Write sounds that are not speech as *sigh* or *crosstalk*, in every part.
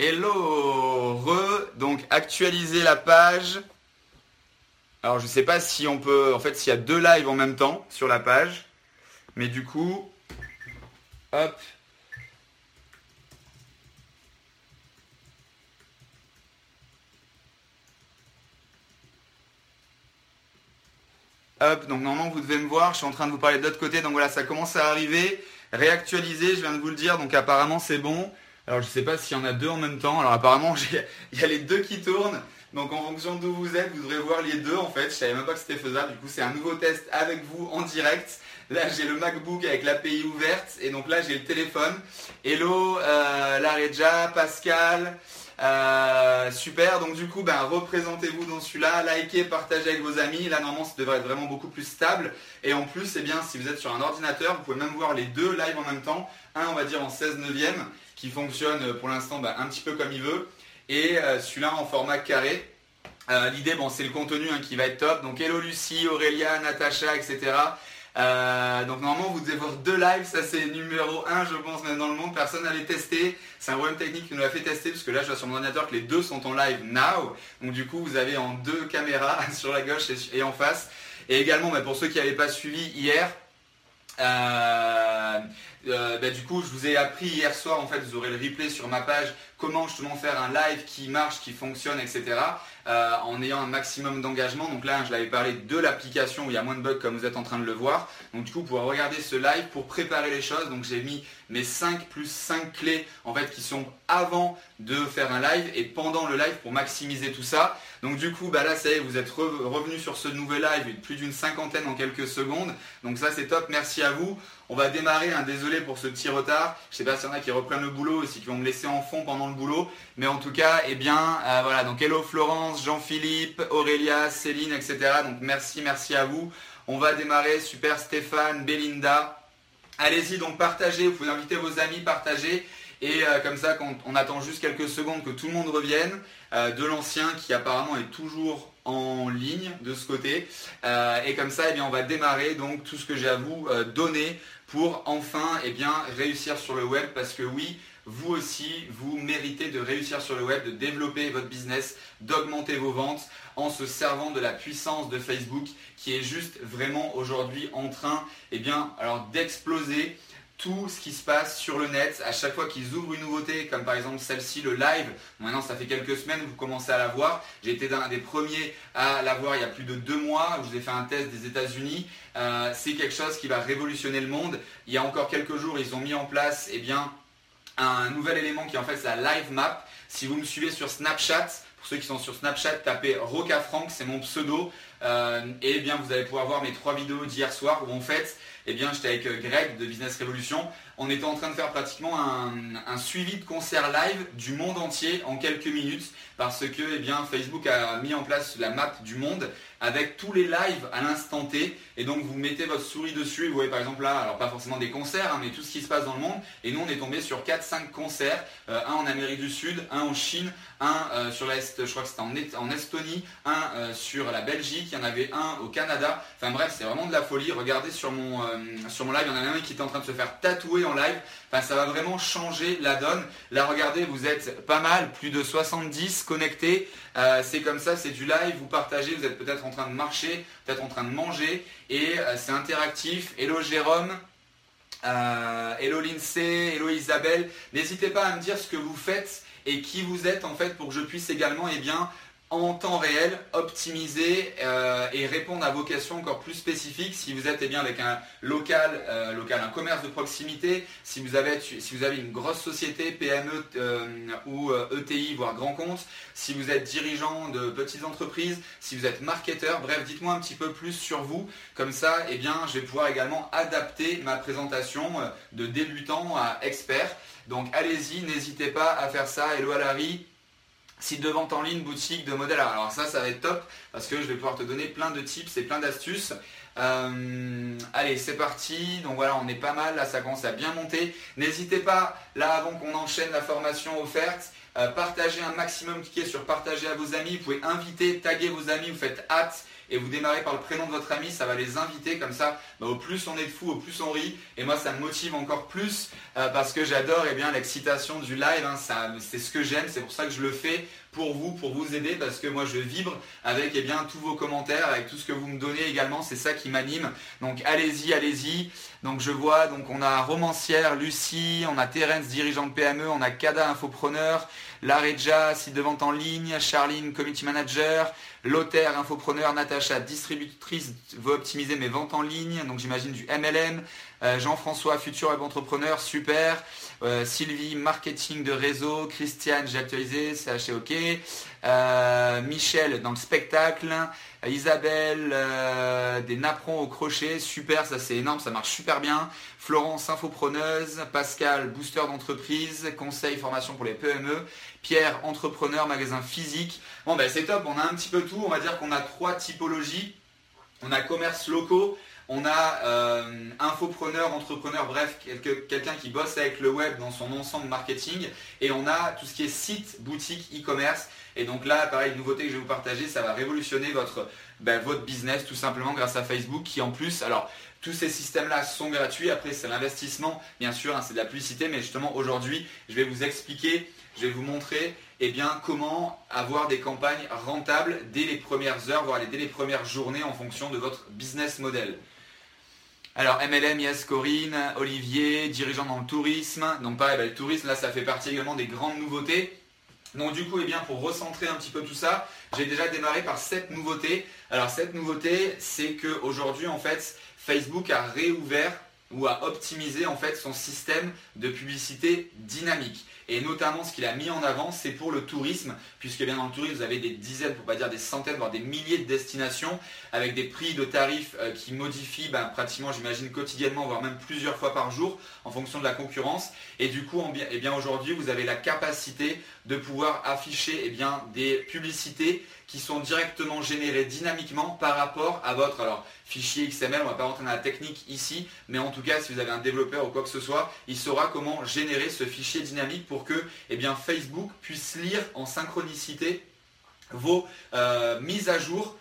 Hello, re, donc actualiser la page. Alors je sais pas si on peut, en fait s'il y a deux lives en même temps sur la page, mais du coup, hop. Hop, donc normalement vous devez me voir, je suis en train de vous parler de l'autre côté, donc voilà, ça commence à arriver. Réactualiser, je viens de vous le dire, donc apparemment c'est bon. Alors je sais pas s'il y en a deux en même temps. Alors apparemment *laughs* il y a les deux qui tournent. Donc en fonction d'où vous êtes, vous devrez voir les deux en fait. Je savais même pas que c'était faisable. Du coup c'est un nouveau test avec vous en direct. Là j'ai le MacBook avec l'API ouverte et donc là j'ai le téléphone. Hello euh, Pascal. Euh, super, donc du coup, ben, représentez-vous dans celui-là, likez, partagez avec vos amis. Là, normalement, ça devrait être vraiment beaucoup plus stable. Et en plus, eh bien, si vous êtes sur un ordinateur, vous pouvez même voir les deux live en même temps. Un, on va dire en 16 neuvième qui fonctionne euh, pour l'instant bah, un petit peu comme il veut. Et euh, celui-là en format carré. Euh, l'idée, c'est le contenu hein, qui va être top. Donc, hello Lucie, Aurélia, Natacha, etc. donc normalement vous devez voir deux lives, ça c'est numéro 1 je pense même dans le monde, personne n'avait testé, c'est un problème technique qui nous l'a fait tester parce que là je vois sur mon ordinateur que les deux sont en live now, donc du coup vous avez en deux caméras *laughs* sur la gauche et, en face. Et également bah, pour ceux qui n'avaient pas suivi hier, euh, bah, du coup, je vous ai appris hier soir, en fait, vous aurez le replay sur ma page, comment justement faire un live qui marche, qui fonctionne, etc. Euh, en ayant un maximum d'engagement. Donc là, je l'avais parlé de l'application où il y a moins de bugs comme vous êtes en train de le voir. Donc du coup, pour regarder ce live pour préparer les choses. Donc j'ai mis mes 5 plus 5 clés en fait qui sont avant de faire un live et pendant le live pour maximiser tout ça. Donc du coup, bah là, ça vous êtes revenu sur ce nouvel live, plus d'une cinquantaine en quelques secondes. Donc ça, c'est top. Merci à vous. On va démarrer, hein, désolé pour ce petit retard. Je ne sais pas s'il y en a qui reprennent le boulot aussi, qui vont me laisser en fond pendant le boulot. Mais en tout cas, eh bien, euh, voilà. Donc hello Florence, Jean-Philippe, Aurélia, Céline, etc. Donc merci, merci à vous. On va démarrer. Super Stéphane, Belinda. Allez-y, donc partagez. Vous pouvez inviter vos amis, partagez. Et euh, comme ça, on attend juste quelques secondes que tout le monde revienne, euh, de l'ancien qui apparemment est toujours en ligne de ce côté. et comme ça, eh bien, on va démarrer donc tout ce que j'ai à vous donner pour enfin eh bien, réussir sur le web parce que oui, vous aussi, vous méritez de réussir sur le web, de développer votre business, d'augmenter vos ventes en se servant de la puissance de Facebook qui est juste vraiment aujourd'hui en train eh bien, alors d'exploser tout ce qui se passe sur le net, à chaque fois qu'ils ouvrent une nouveauté, comme par exemple celle-ci, le live, maintenant ça fait quelques semaines, vous commencez à la voir, j'ai été un des premiers à la voir il y a plus de deux mois, je vous ai fait un test des États-Unis, euh, c'est quelque chose qui va révolutionner le monde, il y a encore quelques jours, ils ont mis en place eh un nouvel élément qui est en fait la live map, si vous me suivez sur Snapchat, pour ceux qui sont sur Snapchat, tapez Rocafranc, c'est mon pseudo, et eh bien vous allez pouvoir voir mes trois vidéos d'hier soir où en fait eh bien, j'étais avec euh, Greg de Business Revolution. On était en train de faire pratiquement un, suivi de concert live du monde entier en quelques minutes parce que eh bien, Facebook a mis en place la map du monde avec tous les lives à l'instant T. Et donc vous mettez votre souris dessus et vous voyez par exemple là, alors pas forcément des concerts, hein, mais tout ce qui se passe dans le monde. Et nous on est tombé sur 4-5 concerts, euh, un en Amérique du Sud, un en Chine, un euh, sur l'Est, je crois que c'était en, Estonie, un sur la Belgique, il y en avait un au Canada. Enfin bref, c'est vraiment de la folie. Regardez sur mon, euh, sur mon live, il y en a un qui était en train de se faire tatouer en live. Enfin, ça va vraiment changer la donne. Là, regardez, vous êtes pas mal, plus de 70 connectés. Euh, c'est comme ça, c'est du live, vous partagez, vous êtes peut-être en train de marcher, peut-être en train de manger, et euh, c'est interactif. Hello Jérôme. hello Lindsay, hello Isabelle. N'hésitez pas à me dire ce que vous faites et qui vous êtes en fait pour que je puisse également eh bien, en temps réel, optimiser euh, et répondre à vos questions encore plus spécifiques. Si vous êtes eh bien, avec un local, euh, local, un commerce de proximité, si vous avez, une grosse société, PME euh, ou ETI, voire grand compte, si vous êtes dirigeant de petites entreprises, si vous êtes marketeur, bref, dites-moi un petit peu plus sur vous. Comme ça, eh bien, je vais pouvoir également adapter ma présentation de débutant à expert. Donc allez-y, n'hésitez pas à faire ça. Hello à Larry. Site de vente en ligne, boutique de modèles. Alors ça, ça va être top parce que je vais pouvoir te donner plein de tips et plein d'astuces. Euh, allez, c'est parti. Donc voilà, on est pas mal. Là, ça commence à bien monter. N'hésitez pas, là, avant qu'on enchaîne la formation offerte, euh, partagez un maximum. Cliquez sur partager à vos amis. Vous pouvez inviter, taguer vos amis. Vous faites hâte et vous démarrez par le prénom de votre ami, ça va les inviter comme ça. Bah, au plus on est de fou, au plus on rit. Et moi, ça me motive encore plus euh, parce que j'adore eh l'excitation du live. Hein. c'est ce que j'aime, c'est pour ça que je le fais pour vous, pour vous aider, parce que moi je vibre avec eh bien, tous vos commentaires, avec tout ce que vous me donnez également, c'est ça qui m'anime. Donc allez-y, allez-y. Donc je vois, donc on a Romancière, Lucie, on a Terence, dirigeant de PME, on a Kada, infopreneur, Lareja, site de vente en ligne, Charline, community manager, Lothaire, infopreneur, Natacha, distributrice, veut optimiser mes ventes en ligne, donc j'imagine du MLM, euh, Jean-François, futur web entrepreneur, super. Euh, Sylvie, marketing de réseau. Christiane, j'ai actualisé, c'est haché OK. Euh, Michel, dans le spectacle. Isabelle, des napperons au crochet, super, ça c'est énorme, ça marche super bien. Florence, infopreneuse. Pascal, booster d'entreprise. Conseil, formation pour les PME. Pierre, entrepreneur, magasin physique. Bon ben c'est top, on a un petit peu tout. On va dire qu'on a trois typologies. On a commerce locaux, on a euh, infopreneur, entrepreneur, bref, quelqu'un qui bosse avec le web dans son ensemble marketing. Et on a tout ce qui est site, boutique, e-commerce. Et donc là, pareil, une nouveauté que je vais vous partager, ça va révolutionner votre, ben, votre business tout simplement grâce à Facebook qui en plus, alors tous ces systèmes-là sont gratuits. Après, c'est l'investissement, bien sûr, hein, c'est de la publicité. Mais justement, aujourd'hui, je vais vous expliquer, je vais vous montrer eh comment avoir des campagnes rentables dès les premières heures, voire dès les premières journées en fonction de votre business model. Alors MLM, yes Corinne, Olivier, dirigeant dans le tourisme. Donc pareil, bah, le tourisme, là ça fait partie également des grandes nouveautés. Donc du coup, eh bien, pour recentrer un petit peu tout ça, j'ai déjà démarré par cette nouveauté. Alors cette nouveauté, c'est qu'aujourd'hui, en fait, Facebook a réouvert ou a optimisé en fait son système de publicité dynamique. Et notamment, ce qu'il a mis en avant, c'est pour le tourisme, puisque bien dans le tourisme, vous avez des dizaines, pour pas dire des centaines, voire des milliers de destinations, avec des prix de tarifs euh, qui modifient ben, pratiquement, j'imagine, quotidiennement, voire même plusieurs fois par jour, en fonction de la concurrence. Et du coup, eh aujourd'hui, vous avez la capacité de pouvoir afficher eh des publicités qui sont directement générées dynamiquement par rapport à votre fichier XML. On ne va pas rentrer dans la technique ici, mais en tout cas, si vous avez un développeur ou quoi que ce soit, il saura comment générer ce fichier dynamique pour que eh Facebook puisse lire en synchronicité vos euh, mises à jour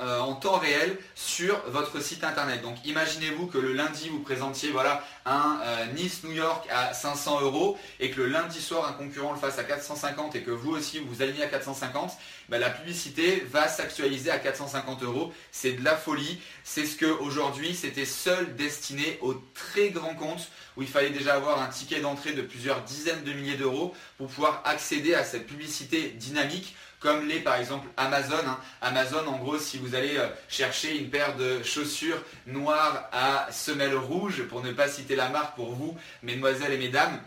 euh, en temps réel sur votre site internet. Donc imaginez-vous que le lundi vous présentiez voilà, un euh, Nice New York à 500 euros et que le lundi soir un concurrent le fasse à 450 et que vous aussi vous alignez à 450, ben, la publicité va s'actualiser à 450 euros. C'est de la folie. C'est ce que aujourd'hui c'était seul destiné aux très grands comptes où il fallait déjà avoir un ticket d'entrée de plusieurs dizaines de milliers d'euros pour pouvoir accéder à cette publicité dynamique comme les par exemple Amazon. Hein. Amazon, en gros, si vous allez euh, chercher une paire de chaussures noires à semelles rouges, pour ne pas citer la marque pour vous, mesdemoiselles et mesdames,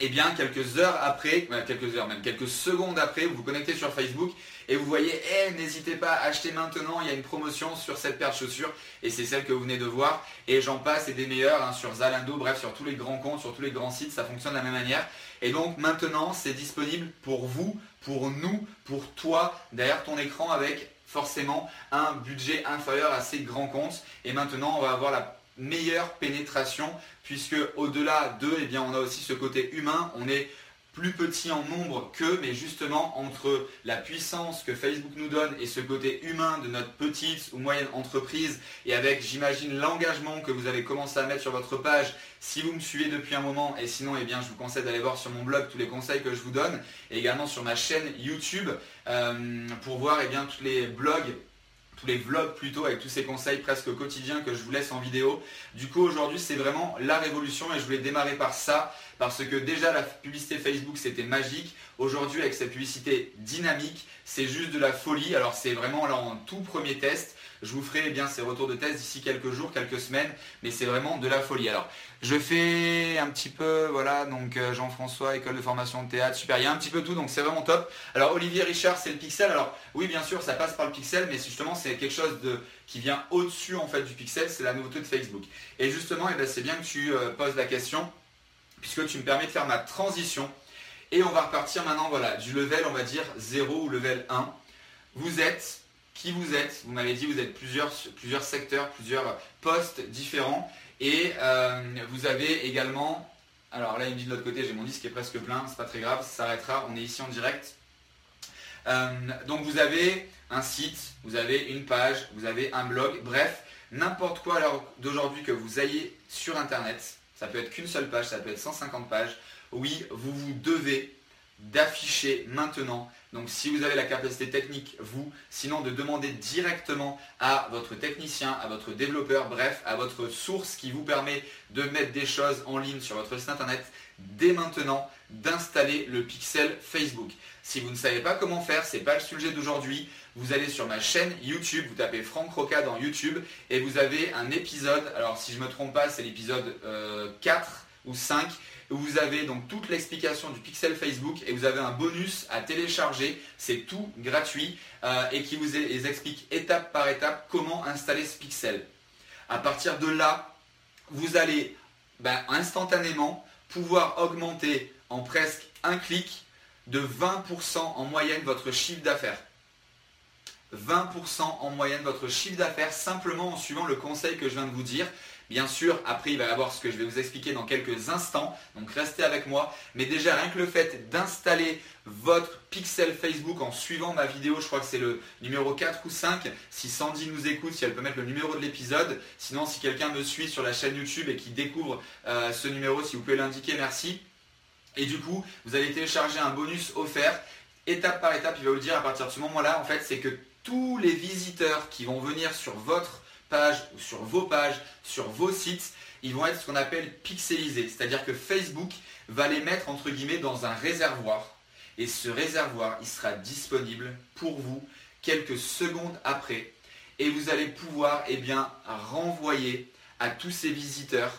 eh bien, quelques heures après, quelques heures même, quelques secondes après, vous vous connectez sur Facebook et vous voyez, eh, n'hésitez pas à acheter maintenant, il y a une promotion sur cette paire de chaussures et c'est celle que vous venez de voir. Et j'en passe et des meilleurs hein, sur Zalando, bref, sur tous les grands comptes, sur tous les grands sites, ça fonctionne de la même manière. Et donc maintenant, c'est disponible pour vous, pour nous, pour toi, derrière ton écran avec forcément un budget inférieur à ces grands comptes. Et maintenant, on va avoir la meilleure pénétration puisque au-delà de, eh bien, on a aussi ce côté humain. On est plus petit en nombre que, mais justement entre la puissance que Facebook nous donne et ce côté humain de notre petite ou moyenne entreprise, et avec, j'imagine, l'engagement que vous avez commencé à mettre sur votre page, si vous me suivez depuis un moment, et sinon, eh bien, je vous conseille d'aller voir sur mon blog tous les conseils que je vous donne, et également sur ma chaîne YouTube, euh, pour voir eh bien, tous les blogs tous les vlogs plutôt avec tous ces conseils presque quotidiens que je vous laisse en vidéo. Du coup aujourd'hui c'est vraiment la révolution et je voulais démarrer par ça parce que déjà la publicité Facebook c'était magique. Aujourd'hui avec cette publicité dynamique c'est juste de la folie. Alors c'est vraiment là en tout premier test. Je vous ferai eh bien ces retours de test d'ici quelques jours, quelques semaines, mais c'est vraiment de la folie. Alors, je fais un petit peu, voilà, donc euh, Jean-François, école de formation de théâtre, super, il y a un petit peu tout, donc c'est vraiment top. Alors, Olivier Richard, c'est le pixel. Alors, oui, bien sûr, ça passe par le pixel, mais justement, c'est quelque chose de, qui vient au-dessus en fait du pixel, c'est la nouveauté de Facebook. Et justement, eh ben, c'est bien que tu euh, poses la question, puisque tu me permets de faire ma transition. Et on va repartir maintenant, voilà, du level, on va dire 0 ou level 1. Vous êtes qui vous êtes. Vous m'avez dit vous êtes plusieurs, plusieurs secteurs, plusieurs postes différents. Et euh, vous avez également, alors là il me dit de l'autre côté, j'ai mon disque qui est presque plein, c'est pas très grave, ça s'arrêtera, on est ici en direct. Euh, donc vous avez un site, vous avez une page, vous avez un blog, bref, n'importe quoi d'aujourd'hui que vous ayez sur Internet, ça peut être qu'une seule page, ça peut être 150 pages, oui, vous vous devez d'afficher maintenant. Donc si vous avez la capacité technique, vous, sinon de demander directement à votre technicien, à votre développeur, bref, à votre source qui vous permet de mettre des choses en ligne sur votre site internet, dès maintenant d'installer le pixel Facebook. Si vous ne savez pas comment faire, ce n'est pas le sujet d'aujourd'hui, vous allez sur ma chaîne YouTube, vous tapez Franck Roca dans YouTube et vous avez un épisode, alors si je ne me trompe pas, c'est l'épisode 4 euh, ou 5, où vous avez donc toute l'explication du pixel Facebook et vous avez un bonus à télécharger, c'est tout gratuit euh, et qui vous explique étape par étape comment installer ce pixel. À partir de là, vous allez ben, instantanément pouvoir augmenter en presque un clic de 20% en moyenne votre chiffre d'affaires. 20% en moyenne votre chiffre d'affaires simplement en suivant le conseil que je viens de vous dire. Bien sûr, après, il va y avoir ce que je vais vous expliquer dans quelques instants, donc restez avec moi. Mais déjà, rien que le fait d'installer votre pixel Facebook en suivant ma vidéo, je crois que c'est le numéro 4 ou 5. Si Sandy nous écoute, si elle peut mettre le numéro de l'épisode. Sinon, si quelqu'un me suit sur la chaîne YouTube et qui découvre euh, ce numéro, si vous pouvez l'indiquer, merci. Et du coup, vous allez télécharger un bonus offert. Étape par étape, il va vous dire à partir de ce moment-là, en fait, c'est que tous les visiteurs qui vont venir sur votre page ou sur vos pages, sur vos sites, ils vont être ce qu'on appelle pixelisés. C'est-à-dire que Facebook va les mettre entre guillemets dans un réservoir. Et ce réservoir, il sera disponible pour vous quelques secondes après. Et vous allez pouvoir eh bien, renvoyer à tous ces visiteurs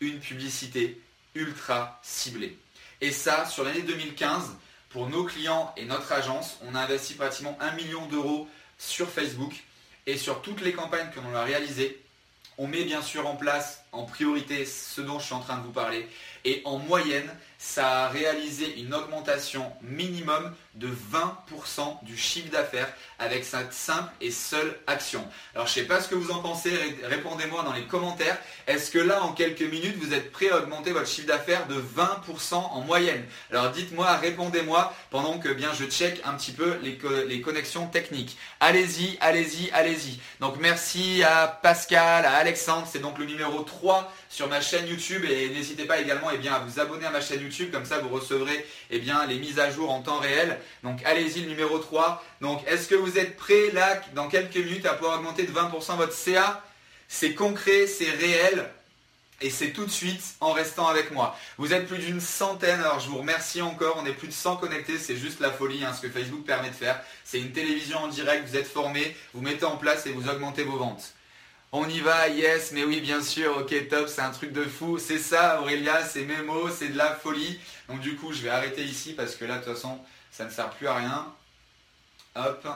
une publicité ultra ciblée. Et ça, sur l'année 2015, pour nos clients et notre agence, on a investi pratiquement un million d'euros sur Facebook et sur toutes les campagnes que l'on a réalisées. On met bien sûr en place en priorité ce dont je suis en train de vous parler et en moyenne, ça a réalisé une augmentation minimum de 20% du chiffre d'affaires avec cette simple et seule action. Alors je ne sais pas ce que vous en pensez, répondez-moi dans les commentaires. Est-ce que là, en quelques minutes, vous êtes prêt à augmenter votre chiffre d'affaires de 20% en moyenne? Alors dites-moi, répondez-moi pendant que bien je check un petit peu les, les connexions techniques. Allez-y, allez-y, allez-y. Donc merci à Pascal, à Alexandre, c'est donc le numéro 3 sur ma chaîne YouTube et n'hésitez pas également eh bien, à vous abonner à ma chaîne YouTube, comme ça vous recevrez eh les mises à jour en temps réel. Donc allez-y le numéro 3. Donc est-ce que vous êtes prêts là dans quelques minutes à pouvoir augmenter de 20% votre CA C'est concret, c'est réel. Et c'est tout de suite en restant avec moi. Vous êtes plus d'une centaine, alors je vous remercie encore. On est plus de 100 connectés, c'est juste la folie, hein, ce que Facebook permet de faire. C'est une télévision en direct, vous êtes formés, vous mettez en place et vous augmentez vos ventes. On y va, yes, mais oui, bien sûr, ok, top, c'est un truc de fou. C'est ça, Aurélia, c'est Memo, c'est de la folie. Donc du coup, je vais arrêter ici parce que là, de toute façon, ça ne sert plus à rien. Hop.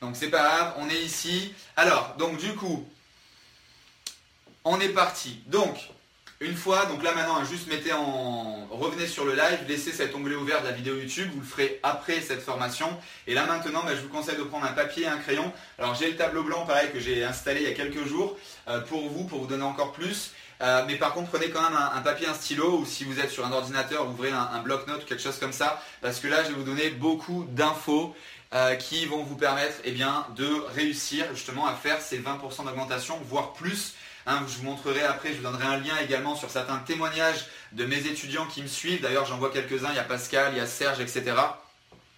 Donc c'est pas grave, on est ici. Alors, donc du coup, on est parti. Donc, une fois, donc là maintenant, juste mettez en. Revenez sur le live, laissez cet onglet ouvert de la vidéo YouTube, vous le ferez après cette formation. Et là maintenant, bah, je vous conseille de prendre un papier et un crayon. Alors j'ai le tableau blanc pareil que j'ai installé il y a quelques jours euh, pour vous, pour vous donner encore plus. Euh, mais par contre, prenez quand même un, papier, un stylo, ou si vous êtes sur un ordinateur, ouvrez un, bloc-notes, quelque chose comme ça, parce que là, je vais vous donner beaucoup d'infos euh, qui vont vous permettre eh bien, de réussir justement à faire ces 20% d'augmentation, voire plus Hein, je vous montrerai après, je vous donnerai un lien également sur certains témoignages de mes étudiants qui me suivent. D'ailleurs, j'en vois quelques-uns, il y a Pascal, il y a Serge, etc.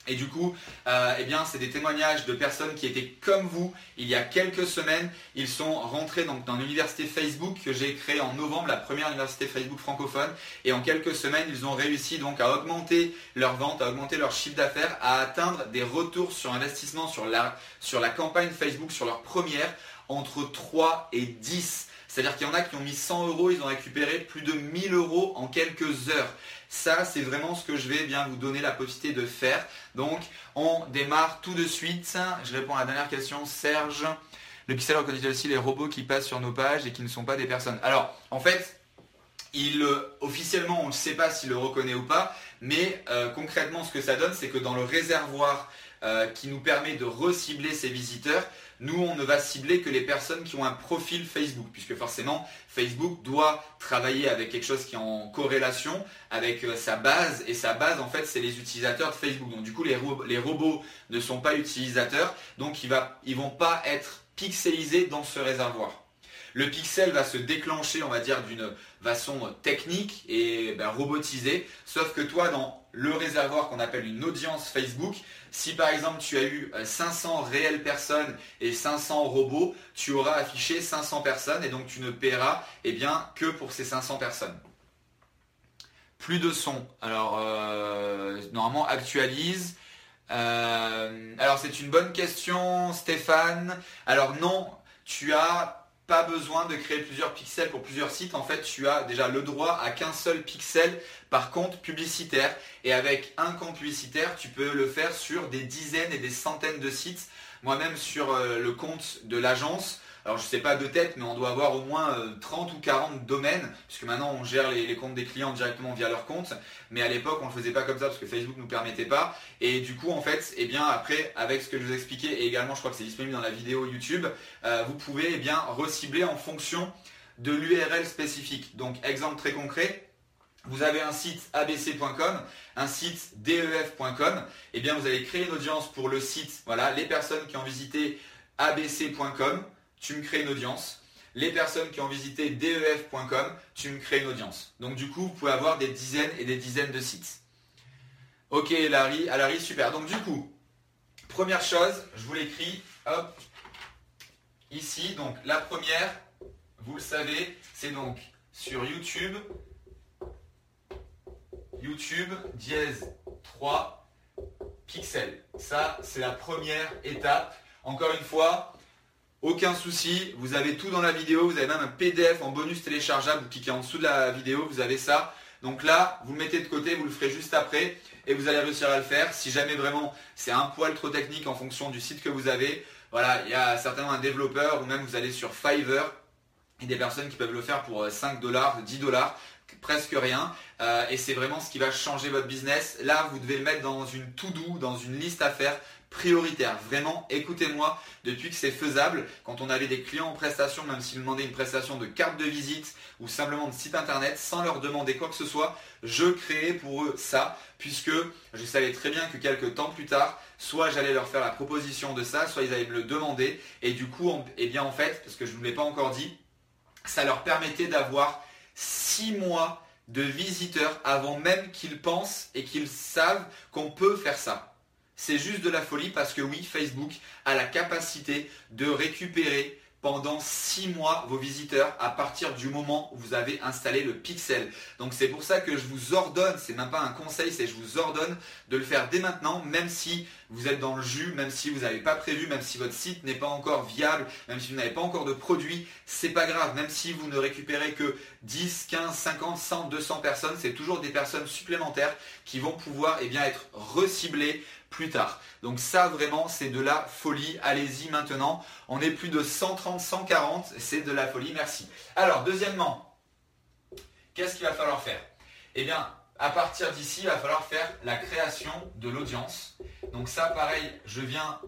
Et du coup, euh, eh bien, c'est des témoignages de personnes qui étaient comme vous il y a quelques semaines. Ils sont rentrés dans l'université Facebook que j'ai créée en novembre, la première université Facebook francophone. Et en quelques semaines, ils ont réussi donc à augmenter leur vente, à augmenter leur chiffre d'affaires, à atteindre des retours sur investissement sur la, sur la campagne Facebook, sur leur première, entre 3 et 10. C'est-à-dire qu'il y en a qui ont mis 100 euros, ils ont récupéré plus de 1000 euros en quelques heures. Ça, c'est vraiment ce que je vais bien vous donner la possibilité de faire. Donc, on démarre tout de suite. Je réponds à la dernière question. Serge, le pixel reconnaît aussi les robots qui passent sur nos pages et qui ne sont pas des personnes? Alors, en fait, euh, officiellement, on ne sait pas s'il le reconnaît ou pas, mais euh, concrètement, ce que ça donne, c'est que dans le réservoir euh, qui nous permet de recibler ces visiteurs, nous, on ne va cibler que les personnes qui ont un profil Facebook, puisque forcément, Facebook doit travailler avec quelque chose qui est en corrélation avec euh, sa base, et sa base, en fait, c'est les utilisateurs de Facebook. Donc, du coup, les, les robots ne sont pas utilisateurs, donc ils ne vont pas être pixelisés dans ce réservoir. Le pixel va se déclencher, on va dire, d'une façon technique et ben, robotisée. Sauf que toi, dans le réservoir qu'on appelle une audience Facebook, si par exemple tu as eu 500 euh, réelles personnes et 500 robots, tu auras affiché 500 personnes et donc tu ne paieras eh bien, que pour ces 500 personnes. Plus de son. Alors, euh, normalement, actualise. Euh, alors, c'est une bonne question, Stéphane. Alors, non, tu as pas besoin de créer plusieurs pixels pour plusieurs sites. En fait, tu as déjà le droit à qu'un seul pixel par compte publicitaire. Et avec un compte publicitaire, tu peux le faire sur des dizaines et des centaines de sites. Moi-même, sur euh, le compte de l'agence, alors je sais pas de tête, mais on doit avoir au moins 30 euh, ou 40 domaines, puisque maintenant on gère les, comptes des clients directement via leur compte. Mais à l'époque, on ne le faisait pas comme ça parce que Facebook nous permettait pas. Et du coup, en fait, eh bien après, avec ce que je vous expliquais, et également je crois que c'est disponible dans la vidéo YouTube, euh, vous pouvez eh bien recibler en fonction de l'URL spécifique. Donc exemple très concret, vous avez un site abc.com, un site def.com, et eh bien vous allez créer une audience pour le site, voilà, les personnes qui ont visité abc.com, tu me crées une audience. Les personnes qui ont visité def.com, tu me crées une audience. Donc du coup, vous pouvez avoir des dizaines et des dizaines de sites. Ok Larry, à Larry, super. Donc du coup, première chose, je vous l'écris, hop, ici. Donc la première, vous le savez, c'est donc sur YouTube, YouTube dièse 3 pixels. Ça, c'est la première étape. Encore une fois, aucun souci, vous avez tout dans la vidéo, vous avez même un PDF en bonus téléchargeable, vous cliquez en dessous de la vidéo, vous avez ça. Donc là, vous le mettez de côté, vous le ferez juste après et vous allez réussir à le faire. Si jamais vraiment c'est un poil trop technique en fonction du site que vous avez, voilà, il y a certainement un développeur ou même vous allez sur Fiverr et des personnes qui peuvent le faire pour 5 dollars, 10 dollars, presque rien. Euh, et c'est vraiment ce qui va changer votre business. Là, vous devez le mettre dans une to-do, dans une liste à faire prioritaire. Vraiment, écoutez-moi, depuis que c'est faisable, quand on avait des clients en prestation, même s'ils demandaient une prestation de carte de visite ou simplement de site internet, sans leur demander quoi que ce soit, je créais pour eux ça, puisque je savais très bien que quelques temps plus tard, soit j'allais leur faire la proposition de ça, soit ils allaient me le demander, et du coup, eh bien en fait, parce que je ne vous l'ai pas encore dit, ça leur permettait d'avoir six mois de visiteurs avant même qu'ils pensent et qu'ils savent qu'on peut faire ça. C'est juste de la folie parce que oui, Facebook a la capacité de récupérer pendant 6 mois vos visiteurs à partir du moment où vous avez installé le pixel. Donc c'est pour ça que je vous ordonne, c'est même pas un conseil, c'est je vous ordonne de le faire dès maintenant, même si vous êtes dans le jus, même si vous n'avez pas prévu, même si votre site n'est pas encore viable, même si vous n'avez pas encore de produit, c'est pas grave, même si vous ne récupérez que 10, 15, 50, 100, 200 personnes, c'est toujours des personnes supplémentaires qui vont pouvoir eh bien, être reciblées plus tard. Donc ça vraiment c'est de la folie. Allez-y maintenant. On est plus de 130, 140. C'est de la folie. Merci. Alors deuxièmement, qu'est-ce qu'il va falloir faire? Eh bien à partir d'ici, il va falloir faire la création de l'audience. Donc ça pareil, je viens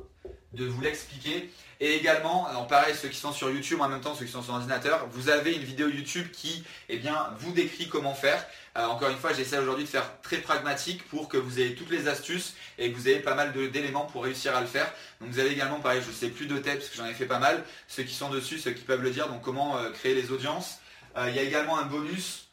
de vous l'expliquer. Et également, alors pareil, ceux qui sont sur YouTube, en même temps ceux qui sont sur ordinateur, vous avez une vidéo YouTube qui eh bien, vous décrit comment faire. Euh, encore une fois, j'essaie aujourd'hui de faire très pragmatique pour que vous ayez toutes les astuces et que vous ayez pas mal d'éléments pour réussir à le faire. Donc vous avez également, pareil, je ne sais plus de tête parce que j'en ai fait pas mal, ceux qui sont dessus, ceux qui peuvent le dire, donc comment euh, créer les audiences. Euh, il y a également un bonus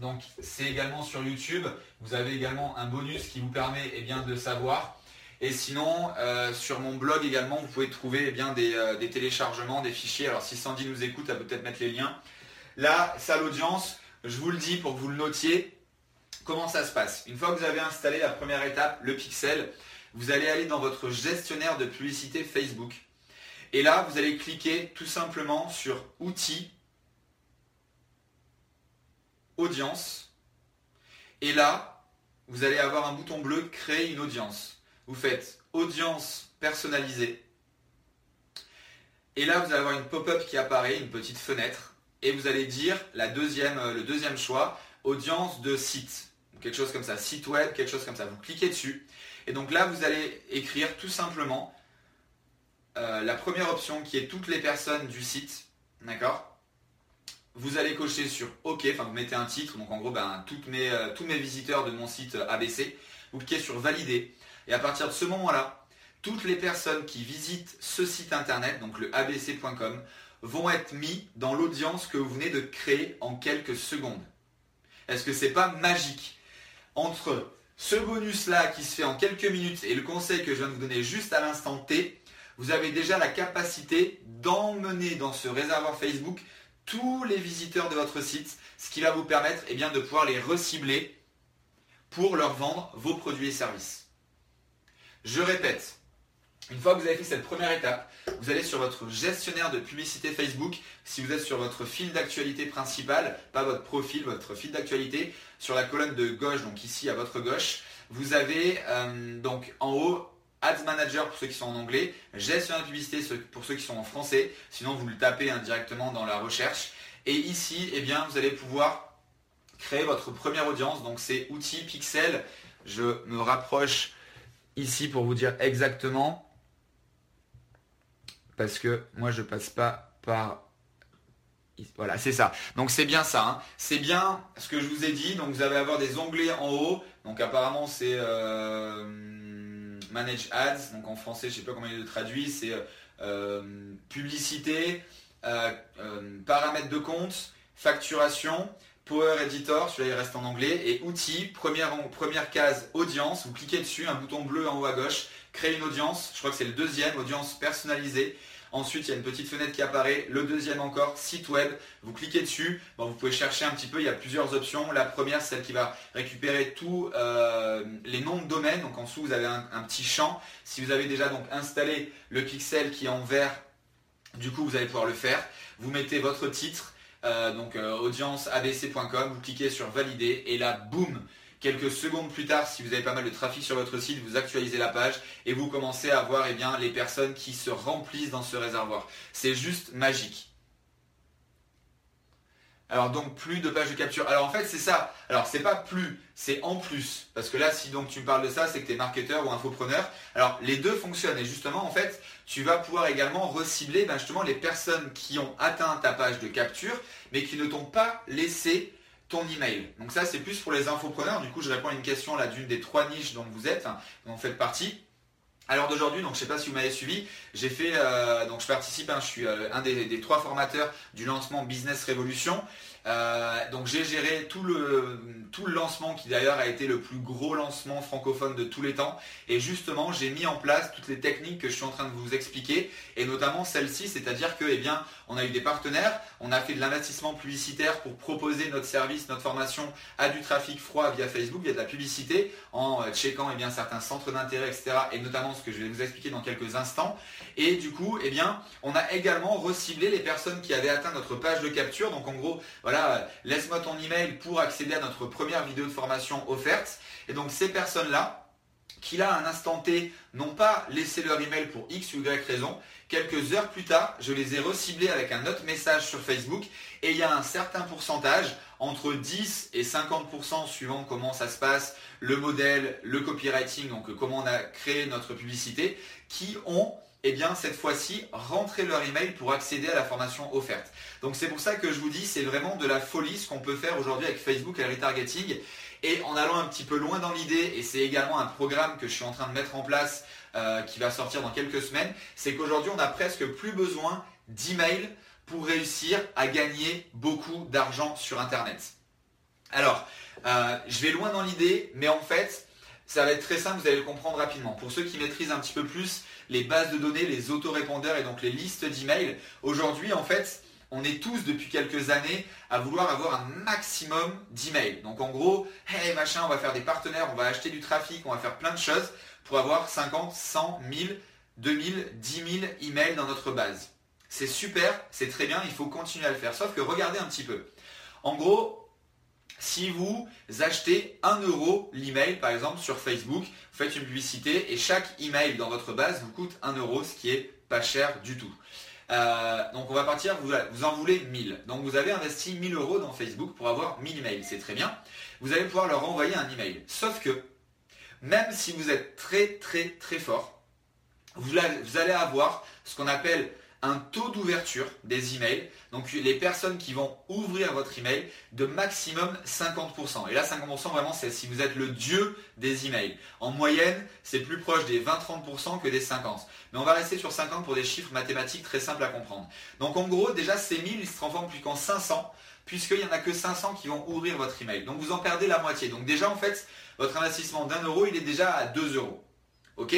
donc c'est également sur YouTube. Vous avez également un bonus qui vous permet eh bien, de savoir et sinon, sur mon blog également, vous pouvez trouver eh bien, des, téléchargements, des fichiers. Alors si Sandy nous écoute, elle peut peut-être mettre les liens. Là, ça l'audience, je vous le dis pour que vous le notiez, comment ça se passe? Une fois que vous avez installé la première étape, le pixel, vous allez aller dans votre gestionnaire de publicité Facebook. Et là, vous allez cliquer tout simplement sur Outils, Audience. Et là, vous allez avoir un bouton bleu Créer une audience vous faites audience personnalisée. Et là, vous allez avoir une pop-up qui apparaît, une petite fenêtre, et vous allez dire la deuxième, euh, le deuxième choix, audience de site. Quelque chose comme ça, site web, quelque chose comme ça. Vous cliquez dessus. Et donc là, vous allez écrire tout simplement euh, la première option qui est toutes les personnes du site. D'accord? Vous allez cocher sur OK, enfin vous mettez un titre, donc en gros ben, euh, tous mes visiteurs de mon site ABC, vous cliquez sur valider, et à partir de ce moment-là, toutes les personnes qui visitent ce site internet, donc le abc.com, vont être mis dans l'audience que vous venez de créer en quelques secondes. Est-ce que c'est pas magique? Entre ce bonus-là qui se fait en quelques minutes et le conseil que je viens de vous donner juste à l'instant T, vous avez déjà la capacité d'emmener dans ce réservoir Facebook tous les visiteurs de votre site, ce qui va vous permettre eh de pouvoir les recibler pour leur vendre vos produits et services. Je répète, une fois que vous avez fait cette première étape, vous allez sur votre gestionnaire de publicité Facebook. Si vous êtes sur votre fil d'actualité principal, pas votre profil, votre fil d'actualité, sur la colonne de gauche, donc ici à votre gauche, vous avez euh, donc en haut Ads Manager pour ceux qui sont en anglais, gestionnaire de publicité pour ceux qui sont en français. Sinon, vous le tapez indirectement dans la recherche. Et ici, eh bien, vous allez pouvoir créer votre première audience. Donc, c'est outils pixel. Je me rapproche ici pour vous dire exactement parce que moi je passe pas par voilà, c'est ça. Donc c'est bien ça. Hein. C'est bien ce que je vous ai dit. Donc vous allez avoir des onglets en haut. Donc apparemment c'est euh, Manage Ads. Donc en français, je sais pas comment il le traduit. C'est euh, publicité, euh, paramètres de compte, facturation, Power Editor, celui-là il reste en anglais, et outils, première, première case audience. Vous cliquez dessus, un bouton bleu en haut à gauche, créer une audience. Je crois que c'est le deuxième, audience personnalisée. Ensuite, il y a une petite fenêtre qui apparaît. Le deuxième encore, site web. Vous cliquez dessus. vous pouvez chercher un petit peu. Il y a plusieurs options. La première, celle qui va récupérer tous euh, les noms de domaines. Donc en dessous, vous avez un, petit champ. Si vous avez déjà donc installé le pixel qui est en vert, du coup, vous allez pouvoir le faire. Vous mettez votre titre. Euh, donc euh, audience abc.com, vous cliquez sur valider et là, boum, Quelques secondes plus tard, si vous avez pas mal de trafic sur votre site, vous actualisez la page et vous commencez à voir eh les personnes qui se remplissent dans ce réservoir. C'est juste magique. Alors donc plus de pages de capture. Alors en fait c'est ça. Alors c'est pas plus, c'est en plus. Parce que là si donc tu me parles de ça, c'est que tu es marketeur ou infopreneur. Alors les deux fonctionnent et justement en fait tu vas pouvoir également recibler ben, justement les personnes qui ont atteint ta page de capture mais qui ne t'ont pas laissé ton email. Donc ça, c'est plus pour les infopreneurs. Du coup, je réponds à une question là d'une des trois niches dont vous êtes, dont vous faites partie. Alors d'aujourd'hui, donc je sais pas si vous m'avez suivi, j'ai fait euh, donc je participe, hein, je suis euh, un des, des, trois formateurs du lancement Business Révolution. Euh, donc j'ai géré tout le, tout le lancement qui d'ailleurs a été le plus gros lancement francophone de tous les temps. Et justement, j'ai mis en place toutes les techniques que je suis en train de vous expliquer, et notamment celle-ci, c'est-à-dire que eh bien, on a eu des partenaires, on a fait de l'investissement publicitaire pour proposer notre service, notre formation à du trafic froid via Facebook, via de la publicité, en euh, checkant eh bien, certains centres d'intérêt, etc. Et notamment ce que je vais vous expliquer dans quelques instants. Et du coup, eh bien, on a également reciblé les personnes qui avaient atteint notre page de capture. Donc en gros, voilà laisse-moi ton email pour accéder à notre première vidéo de formation offerte. Et donc ces personnes-là, qui là à un instant T n'ont pas laissé leur email pour X ou Y raison, quelques heures plus tard, je les ai reciblés avec un autre message sur Facebook et il y a un certain pourcentage, entre 10 et 50% suivant comment ça se passe, le modèle, le copywriting, donc comment on a créé notre publicité, qui ont eh bien cette fois-ci rentrer leur email pour accéder à la formation offerte. Donc c'est pour ça que je vous dis c'est vraiment de la folie ce qu'on peut faire aujourd'hui avec Facebook et le retargeting. Et en allant un petit peu loin dans l'idée, et c'est également un programme que je suis en train de mettre en place euh, qui va sortir dans quelques semaines, c'est qu'aujourd'hui on n'a presque plus besoin d'email pour réussir à gagner beaucoup d'argent sur Internet. Alors, euh, je vais loin dans l'idée, mais en fait, ça va être très simple, vous allez le comprendre rapidement. Pour ceux qui maîtrisent un petit peu plus les bases de données, les autorépondeurs et donc les listes d'emails, aujourd'hui en fait, on est tous depuis quelques années à vouloir avoir un maximum d'emails. Donc en gros, hey machin, on va faire des partenaires, on va acheter du trafic, on va faire plein de choses pour avoir 50, 100, 1000, 2000, 10 000 emails dans notre base. C'est super, c'est très bien, il faut continuer à le faire. Sauf que regardez un petit peu. En gros, si vous achetez 1 euro l'email, par exemple, sur Facebook, vous faites une publicité et chaque email dans votre base vous coûte 1 euro, ce qui est pas cher du tout. Euh, donc on va partir, vous, en voulez 1000. Donc vous avez investi 1000 euros dans Facebook pour avoir 1000 emails, c'est très bien. Vous allez pouvoir leur envoyer un email. Sauf que même si vous êtes très très très fort, vous allez avoir ce qu'on appelle un taux d'ouverture des emails, donc les personnes qui vont ouvrir votre email, de maximum 50%. Et là, 50% vraiment, c'est si vous êtes le dieu des emails. En moyenne, c'est plus proche des 20-30% que des 50%. Mais on va rester sur 50 pour des chiffres mathématiques très simples à comprendre. Donc en gros, déjà, ces 1000, ils se transforment plus qu'en 500, puisqu'il n'y en a que 500 qui vont ouvrir votre email. Donc vous en perdez la moitié. Donc déjà, en fait, votre investissement d'un euro, il est déjà à 2 euros. OK?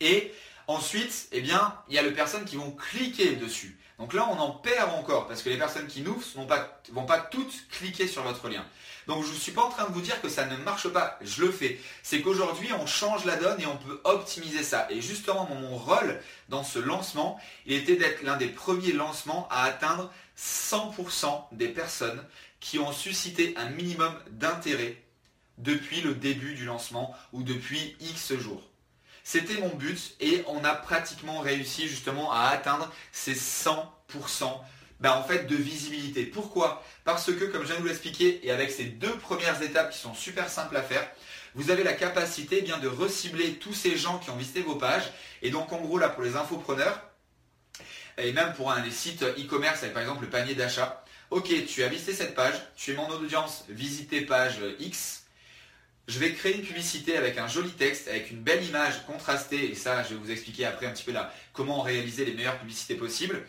Et Ensuite, eh bien, il y a les personnes qui vont cliquer dessus. Donc là, on en perd encore parce que les personnes qui nous ne vont pas toutes cliquer sur votre lien. Donc je ne suis pas en train de vous dire que ça ne marche pas, je le fais. C'est qu'aujourd'hui, on change la donne et on peut optimiser ça. Et justement, mon rôle dans ce lancement, il était d'être l'un des premiers lancements à atteindre 100% des personnes qui ont suscité un minimum d'intérêt depuis le début du lancement ou depuis X jours. C'était mon but et on a pratiquement réussi justement à atteindre ces 100% ben, en fait, de visibilité. Pourquoi? Parce que, comme je viens de vous l'expliquer, et avec ces deux premières étapes qui sont super simples à faire, vous avez la capacité eh bien, de recibler tous ces gens qui ont visité vos pages. Et donc, en gros, là, pour les infopreneurs, et même pour un des sites e-commerce avec par exemple le panier d'achat, ok, tu as visité cette page, tu es mon audience, visiter page X, je vais créer une publicité avec un joli texte, avec une belle image contrastée, et ça je vais vous expliquer après un petit peu comment réaliser les meilleures publicités possibles.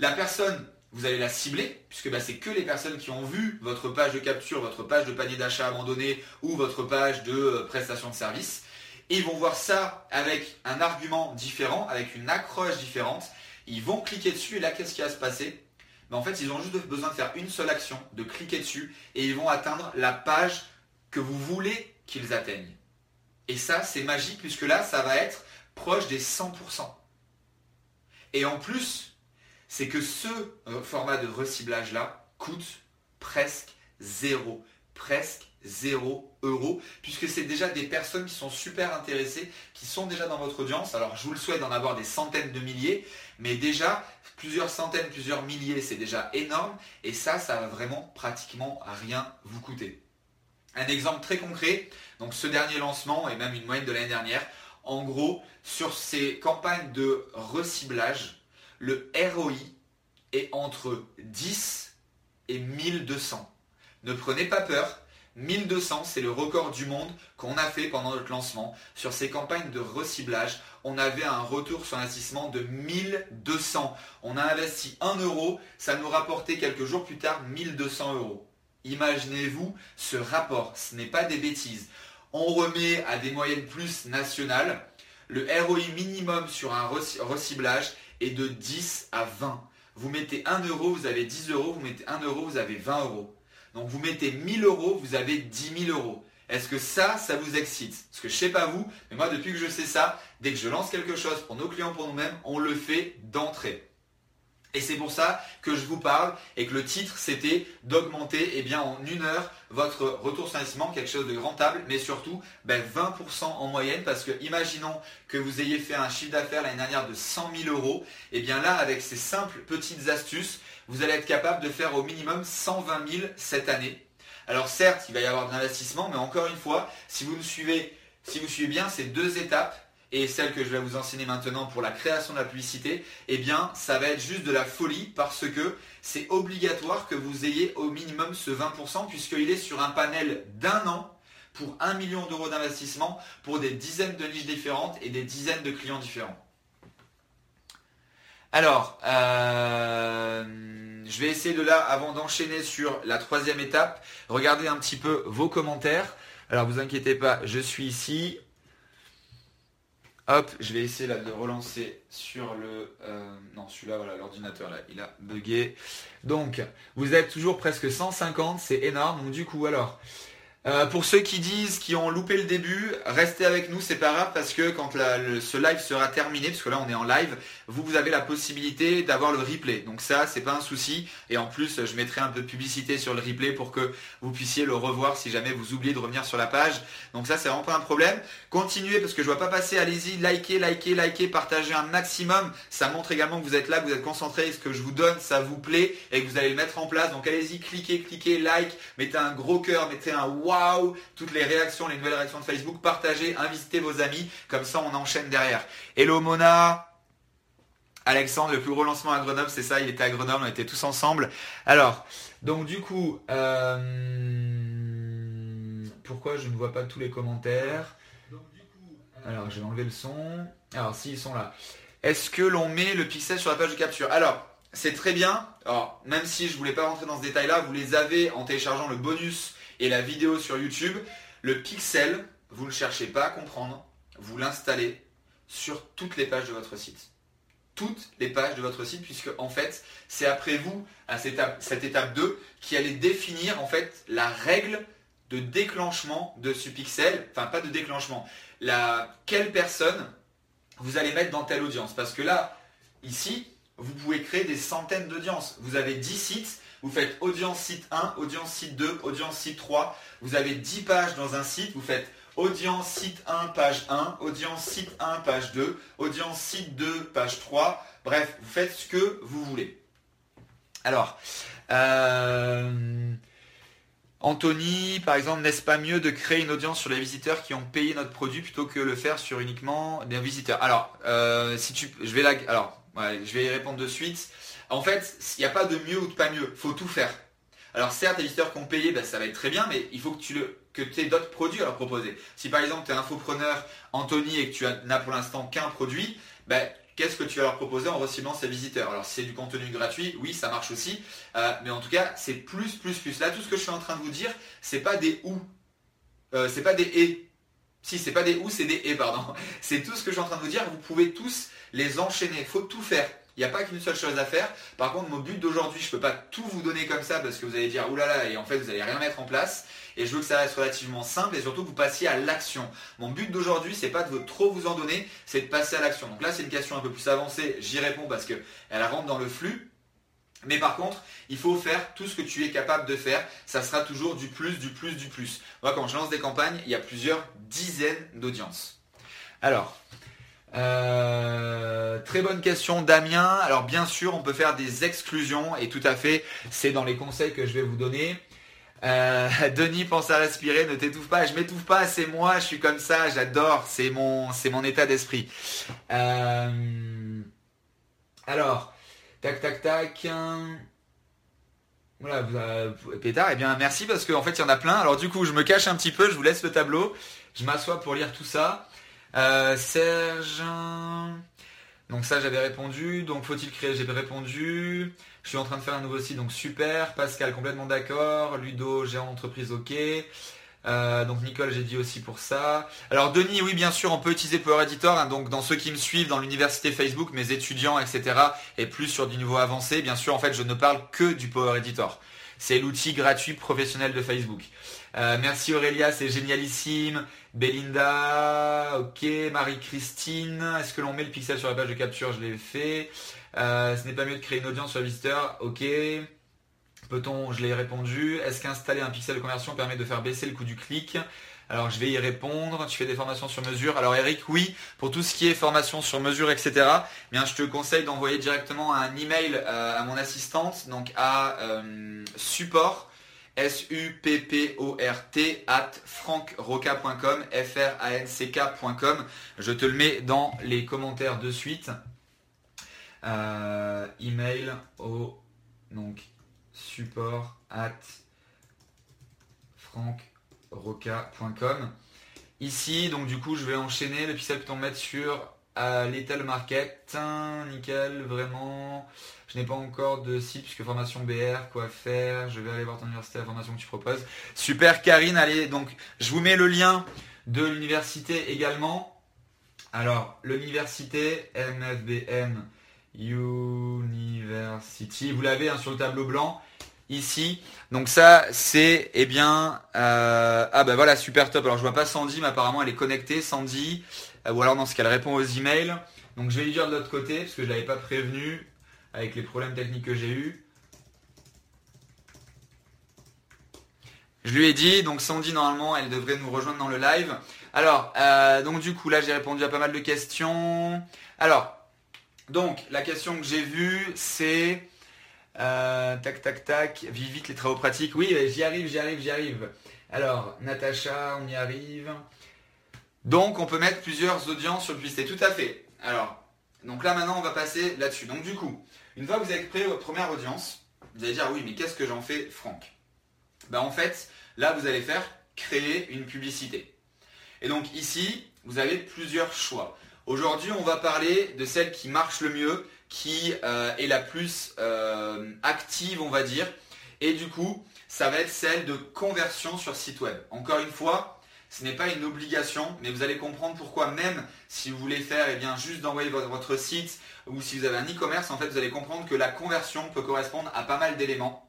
La personne, vous allez la cibler, puisque bah, c'est que les personnes qui ont vu votre page de capture, votre page de panier d'achat abandonné ou votre page de euh, prestation de service. Et ils vont voir ça avec un argument différent, avec une accroche différente. Ils vont cliquer dessus et là qu'est-ce qui va se passer? Ben, En fait, ils ont juste besoin de faire une seule action, de cliquer dessus et ils vont atteindre la page que vous voulez qu'ils atteignent. Et ça, c'est magique puisque là, ça va être proche des 100%. Et en plus, c'est que ce euh, format de reciblage-là coûte presque zéro. Presque zéro euro, puisque c'est déjà des personnes qui sont super intéressées, qui sont déjà dans votre audience. Alors je vous le souhaite d'en avoir des centaines de milliers, mais déjà plusieurs centaines, plusieurs milliers, c'est déjà énorme, et ça, ça va vraiment pratiquement rien vous coûter. Un exemple très concret, donc ce dernier lancement et même une moyenne de l'année dernière, en gros, sur ces campagnes de reciblage, le ROI est entre 10 et 1200. Ne prenez pas peur, 1200, c'est le record du monde qu'on a fait pendant notre lancement. Sur ces campagnes de reciblage, on avait un retour sur investissement de 1200. On a investi 1 euro, ça nous rapportait quelques jours plus tard 1200 euros. Imaginez-vous ce rapport, ce n'est pas des bêtises. On remet à des moyennes plus nationales. Le ROI minimum sur un reciblage est de 10 à 20. Vous mettez 1 euro, vous avez 10 euros, vous mettez 1 euro, vous avez 20 euros. Donc vous mettez 1000 euros, vous avez 10 000 euros. Est-ce que ça, ça vous excite? Parce que je sais pas vous, mais moi depuis que je sais ça, dès que je lance quelque chose pour nos clients, pour nous-mêmes, on le fait d'entrée. Et c'est pour ça que je vous parle et que le titre c'était d'augmenter eh en une heure votre retour sur investissement, quelque chose de rentable, mais surtout 20% ben, en moyenne parce que imaginons que vous ayez fait un chiffre d'affaires l'année dernière de 100 000 euros, et eh bien là avec ces simples petites astuces, vous allez être capable de faire au minimum 120 000 cette année. Alors certes, il va y avoir de l'investissement, mais encore une fois, si vous me suivez, si vous suivez bien ces deux étapes, et celle que je vais vous enseigner maintenant pour la création de la publicité, eh bien, ça va être juste de la folie parce que c'est obligatoire que vous ayez au minimum ce 20% puisqu'il est sur un panel d'un an pour 1 million d'euros d'investissement pour des dizaines de niches différentes et des dizaines de clients différents. Alors, euh, je vais essayer de là, avant d'enchaîner sur la troisième étape, regarder un petit peu vos commentaires. Alors, vous inquiétez pas, je suis ici. Hop, je vais essayer de relancer sur le... Euh, non, celui-là, voilà, l'ordinateur là, il a bugué. Donc, vous êtes toujours presque 150, c'est énorme. Donc du coup, alors, euh, pour ceux qui disent, qui ont loupé le début, restez avec nous, c'est pas grave parce que quand ce live sera terminé, parce que là on est en live, vous, vous avez la possibilité d'avoir le replay. Donc ça, c'est pas un souci. Et en plus, je mettrai un peu de publicité sur le replay pour que vous puissiez le revoir si jamais vous oubliez de revenir sur la page. Donc ça, c'est vraiment pas un problème. Continuez parce que je vois pas passer. Allez-y, likez, likez, likez, partagez un maximum. Ça montre également que vous êtes là, que vous êtes concentré, ce que je vous donne, ça vous plaît et que vous allez le mettre en place. Donc allez-y, cliquez, cliquez, like, mettez un gros cœur, mettez un wow toutes les réactions, les nouvelles réactions de Facebook, partagez, invitez vos amis, comme ça on enchaîne derrière. Hello Mona, Alexandre, le plus gros lancement à Grenoble, c'est ça, il était à Grenoble, on était tous ensemble. Alors, donc du coup, euh, pourquoi je ne vois pas tous les commentaires? Alors, j'ai enlevé le son. Alors, s'ils sont là. Est-ce que l'on met le pixel sur la page de capture? Alors, c'est très bien. Alors, même si je ne voulais pas rentrer dans ce détail-là, vous les avez en téléchargeant le bonus et la vidéo sur YouTube. Le pixel, vous ne cherchez pas à comprendre, vous l'installez sur toutes les pages de votre site toutes les pages de votre site puisque en fait c'est après vous à cette étape, cette étape 2 qui allait définir en fait la règle de déclenchement de ce pixel, enfin pas de déclenchement, la quelle personne vous allez mettre dans telle audience parce que là ici vous pouvez créer des centaines d'audiences. Vous avez 10 sites, vous faites audience site 1, audience site 2, audience site 3, vous avez 10 pages dans un site, vous faites audience site 1, page 1, audience site 1, page 2, audience site 2, page 3. Bref, vous faites ce que vous voulez. Alors, euh, Anthony, par exemple, n'est-ce pas mieux de créer une audience sur les visiteurs qui ont payé notre produit plutôt que le faire sur uniquement des visiteurs? Alors, euh, si tu, je vais je vais y répondre de suite. En fait, il n'y a pas de mieux ou de pas mieux. Il faut tout faire. Alors certes, les visiteurs qui ont payé, ben, ça va être très bien, mais il faut que tu aies d'autres produits à leur proposer. Si par exemple tu es infopreneur Anthony et que tu n'as pour l'instant qu'un produit, ben, qu'est-ce que tu vas leur proposer en reciblant ces visiteurs? Alors si c'est du contenu gratuit, oui, ça marche aussi. Euh, mais en tout cas, c'est plus, plus, plus. Là, tout ce que je suis en train de vous dire, c'est pas des ou. Euh, c'est pas des et. Si, c'est pas des ou, c'est des et, pardon. *laughs* C'est tout ce que je suis en train de vous dire. Vous pouvez tous les enchaîner. Il faut tout faire. Il n'y a pas qu'une seule chose à faire. Par contre, mon but d'aujourd'hui, je ne peux pas tout vous donner comme ça parce que vous allez dire oulala et en fait vous n'allez rien mettre en place. Et je veux que ça reste relativement simple et surtout que vous passiez à l'action. Mon but d'aujourd'hui, c'est pas de trop vous en donner, c'est de passer à l'action. Donc là, c'est une question un peu plus avancée. J'y réponds parce qu'elle rentre dans le flux. Mais par contre, il faut faire tout ce que tu es capable de faire. Ça sera toujours du plus, du plus, du plus. Moi, quand je lance des campagnes, il y a plusieurs dizaines d'audiences. Alors, euh, très bonne question Damien. Alors bien sûr on peut faire des exclusions et tout à fait c'est dans les conseils que je vais vous donner. Euh, *laughs* Denis pense à respirer, ne t'étouffe pas, je m'étouffe pas, c'est moi, je suis comme ça, j'adore, c'est mon, c'est mon état d'esprit. Euh, alors, tac tac tac. Voilà, pétard, eh bien merci parce qu'en fait il y en a plein. Alors du coup je me cache un petit peu, je vous laisse le tableau, je m'assois pour lire tout ça. Euh, Serge. Donc ça j'avais répondu. Donc faut-il créer? J'ai répondu. Je suis en train de faire un nouveau site, donc super. Pascal complètement d'accord. Ludo, gérant d'entreprise, ok. Euh, donc Nicole, j'ai dit aussi pour ça. Alors Denis, oui bien sûr, on peut utiliser Power Editor. Hein. donc dans ceux qui me suivent dans l'université Facebook, mes étudiants, etc. Et plus sur du niveau avancé, bien sûr, en fait, je ne parle que du Power Editor. C'est l'outil gratuit professionnel de Facebook. Euh, merci Aurélia, c'est génialissime. Belinda, ok. Marie-Christine, est-ce que l'on met le pixel sur la page de capture? Je l'ai fait. Euh, ce n'est pas mieux de créer une audience sur le visiteur, ok. Peut-on, je l'ai répondu. Est-ce qu'installer un pixel de conversion permet de faire baisser le coût du clic? Alors je vais y répondre. Tu fais des formations sur mesure. Alors Eric, oui, pour tout ce qui est formation sur mesure, etc. Bien, je te conseille d'envoyer directement un email euh, à mon assistante, donc à support S-U-P-P-O-R-T at francroca.com, F-R-A-N-C-K.com. Je te le mets dans les commentaires de suite. Euh, email au donc support at francroca.com. Ici, donc du coup, je vais enchaîner. Le pixel peut-on mettre sur euh, Little Market? Nickel, vraiment. Je n'ai pas encore de site puisque formation BR, quoi faire. Je vais aller voir ton université, la formation que tu proposes. Super Karine, allez, donc je vous mets le lien de l'université également. Alors, l'université MFBM University, vous l'avez hein, sur le tableau blanc ici. Donc ça, c'est, eh bien, euh, ah ben voilà, super top. Alors je vois pas Sandy, mais apparemment elle est connectée, Sandy. Euh, ou alors dans ce qu'elle répond aux emails. Donc je vais lui dire de l'autre côté, parce que je l'avais pas prévenu avec les problèmes techniques que j'ai eus. Je lui ai dit, donc Sandy normalement elle devrait nous rejoindre dans le live. Alors, euh, donc du coup là j'ai répondu à pas mal de questions. Alors, donc la question que j'ai vue c'est Euh, tac, tac, tac. Vive vite les travaux pratiques. Oui, j'y arrive, j'y arrive, j'y arrive. Alors, Natacha, on y arrive. Donc, on peut mettre plusieurs audiences sur le publicité. Tout à fait. Alors, donc là, maintenant, on va passer là-dessus. Donc, du coup, une fois que vous avez créé votre première audience, vous allez dire, oui, mais qu'est-ce que j'en fais, Franck? Ben, En fait, là, vous allez faire créer une publicité. Et donc, ici, vous avez plusieurs choix. Aujourd'hui, on va parler de celle qui marche le mieux, qui euh, est la plus euh, active, on va dire. Et du coup, ça va être celle de conversion sur site web. Encore une fois, ce n'est pas une obligation, mais vous allez comprendre pourquoi même si vous voulez faire eh bien, juste d'envoyer votre site ou si vous avez un e-commerce, en fait, vous allez comprendre que la conversion peut correspondre à pas mal d'éléments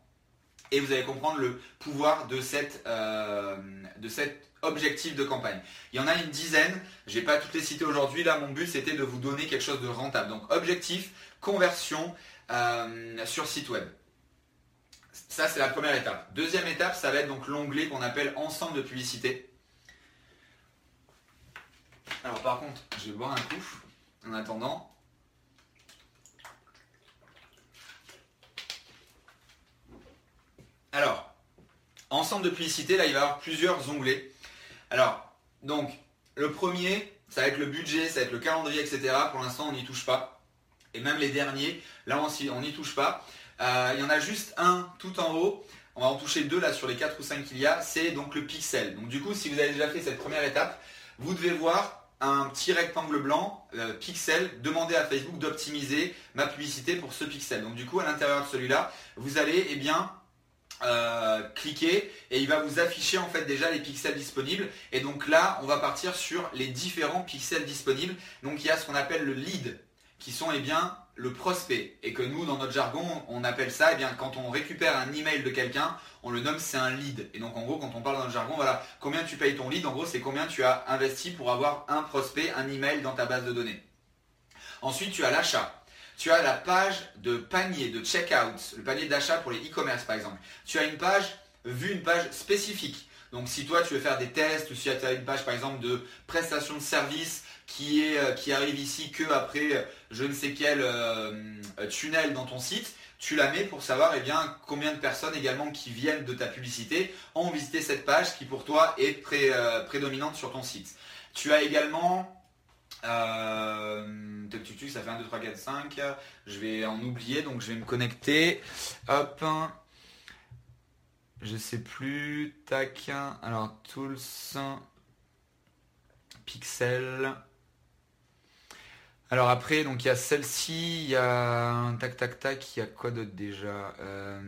et vous allez comprendre le pouvoir de cette, euh, de cette objectif de campagne. Il y en a une dizaine, je vais pas toutes les citer aujourd'hui, là mon but c'était de vous donner quelque chose de rentable. Donc objectif, conversion euh, sur site web. Ça c'est la première étape. Deuxième étape, ça va être donc l'onglet qu'on appelle ensemble de publicité. Alors par contre, je vais boire un coup en attendant. Alors, ensemble de publicité, là il va y avoir plusieurs onglets. Alors, donc, le premier, ça va être le budget, ça va être le calendrier, etc. Pour l'instant, on n'y touche pas. Et même les derniers, là on n'y touche pas. Euh, il y en a juste un tout en haut. On va en toucher deux là sur les 4 ou 5 qu'il y a. C'est donc le pixel. Donc du coup, si vous avez déjà fait cette première étape, vous devez voir un petit rectangle blanc, euh, pixel, demander à Facebook d'optimiser ma publicité pour ce pixel. Donc du coup, à l'intérieur de celui-là, vous allez eh euh, cliquer et il va vous afficher en fait déjà les pixels disponibles. Et donc là on va partir sur les différents pixels disponibles. Donc il y a ce qu'on appelle le lead qui sont eh bien le prospect et que nous dans notre jargon on appelle ça eh bien quand on récupère un email de quelqu'un on le nomme c'est un lead et donc en gros quand on parle dans le jargon voilà combien tu payes ton lead en gros c'est combien tu as investi pour avoir un prospect un email dans ta base de données ensuite tu as l'achat tu as la page de panier, de checkout, le panier d'achat pour les e-commerce par exemple. Tu as une page vue, une page spécifique. Donc si toi tu veux faire des tests ou si tu as une page par exemple de prestation de service qui, est, euh, qui arrive ici que après euh, je ne sais quel euh, tunnel dans ton site, tu la mets pour savoir eh bien, combien de personnes également qui viennent de ta publicité ont visité cette page qui pour toi est prédominante sur ton site. Tu as également euh, ça fait 1, 2, 3, 4, 5. Je vais en oublier, donc je vais me connecter. Hop. Je sais plus. Tac. Alors, Tools. Pixel. Alors après, donc il y a celle-ci, il y a tac tac tac, il y a quoi d'autre déjà euh,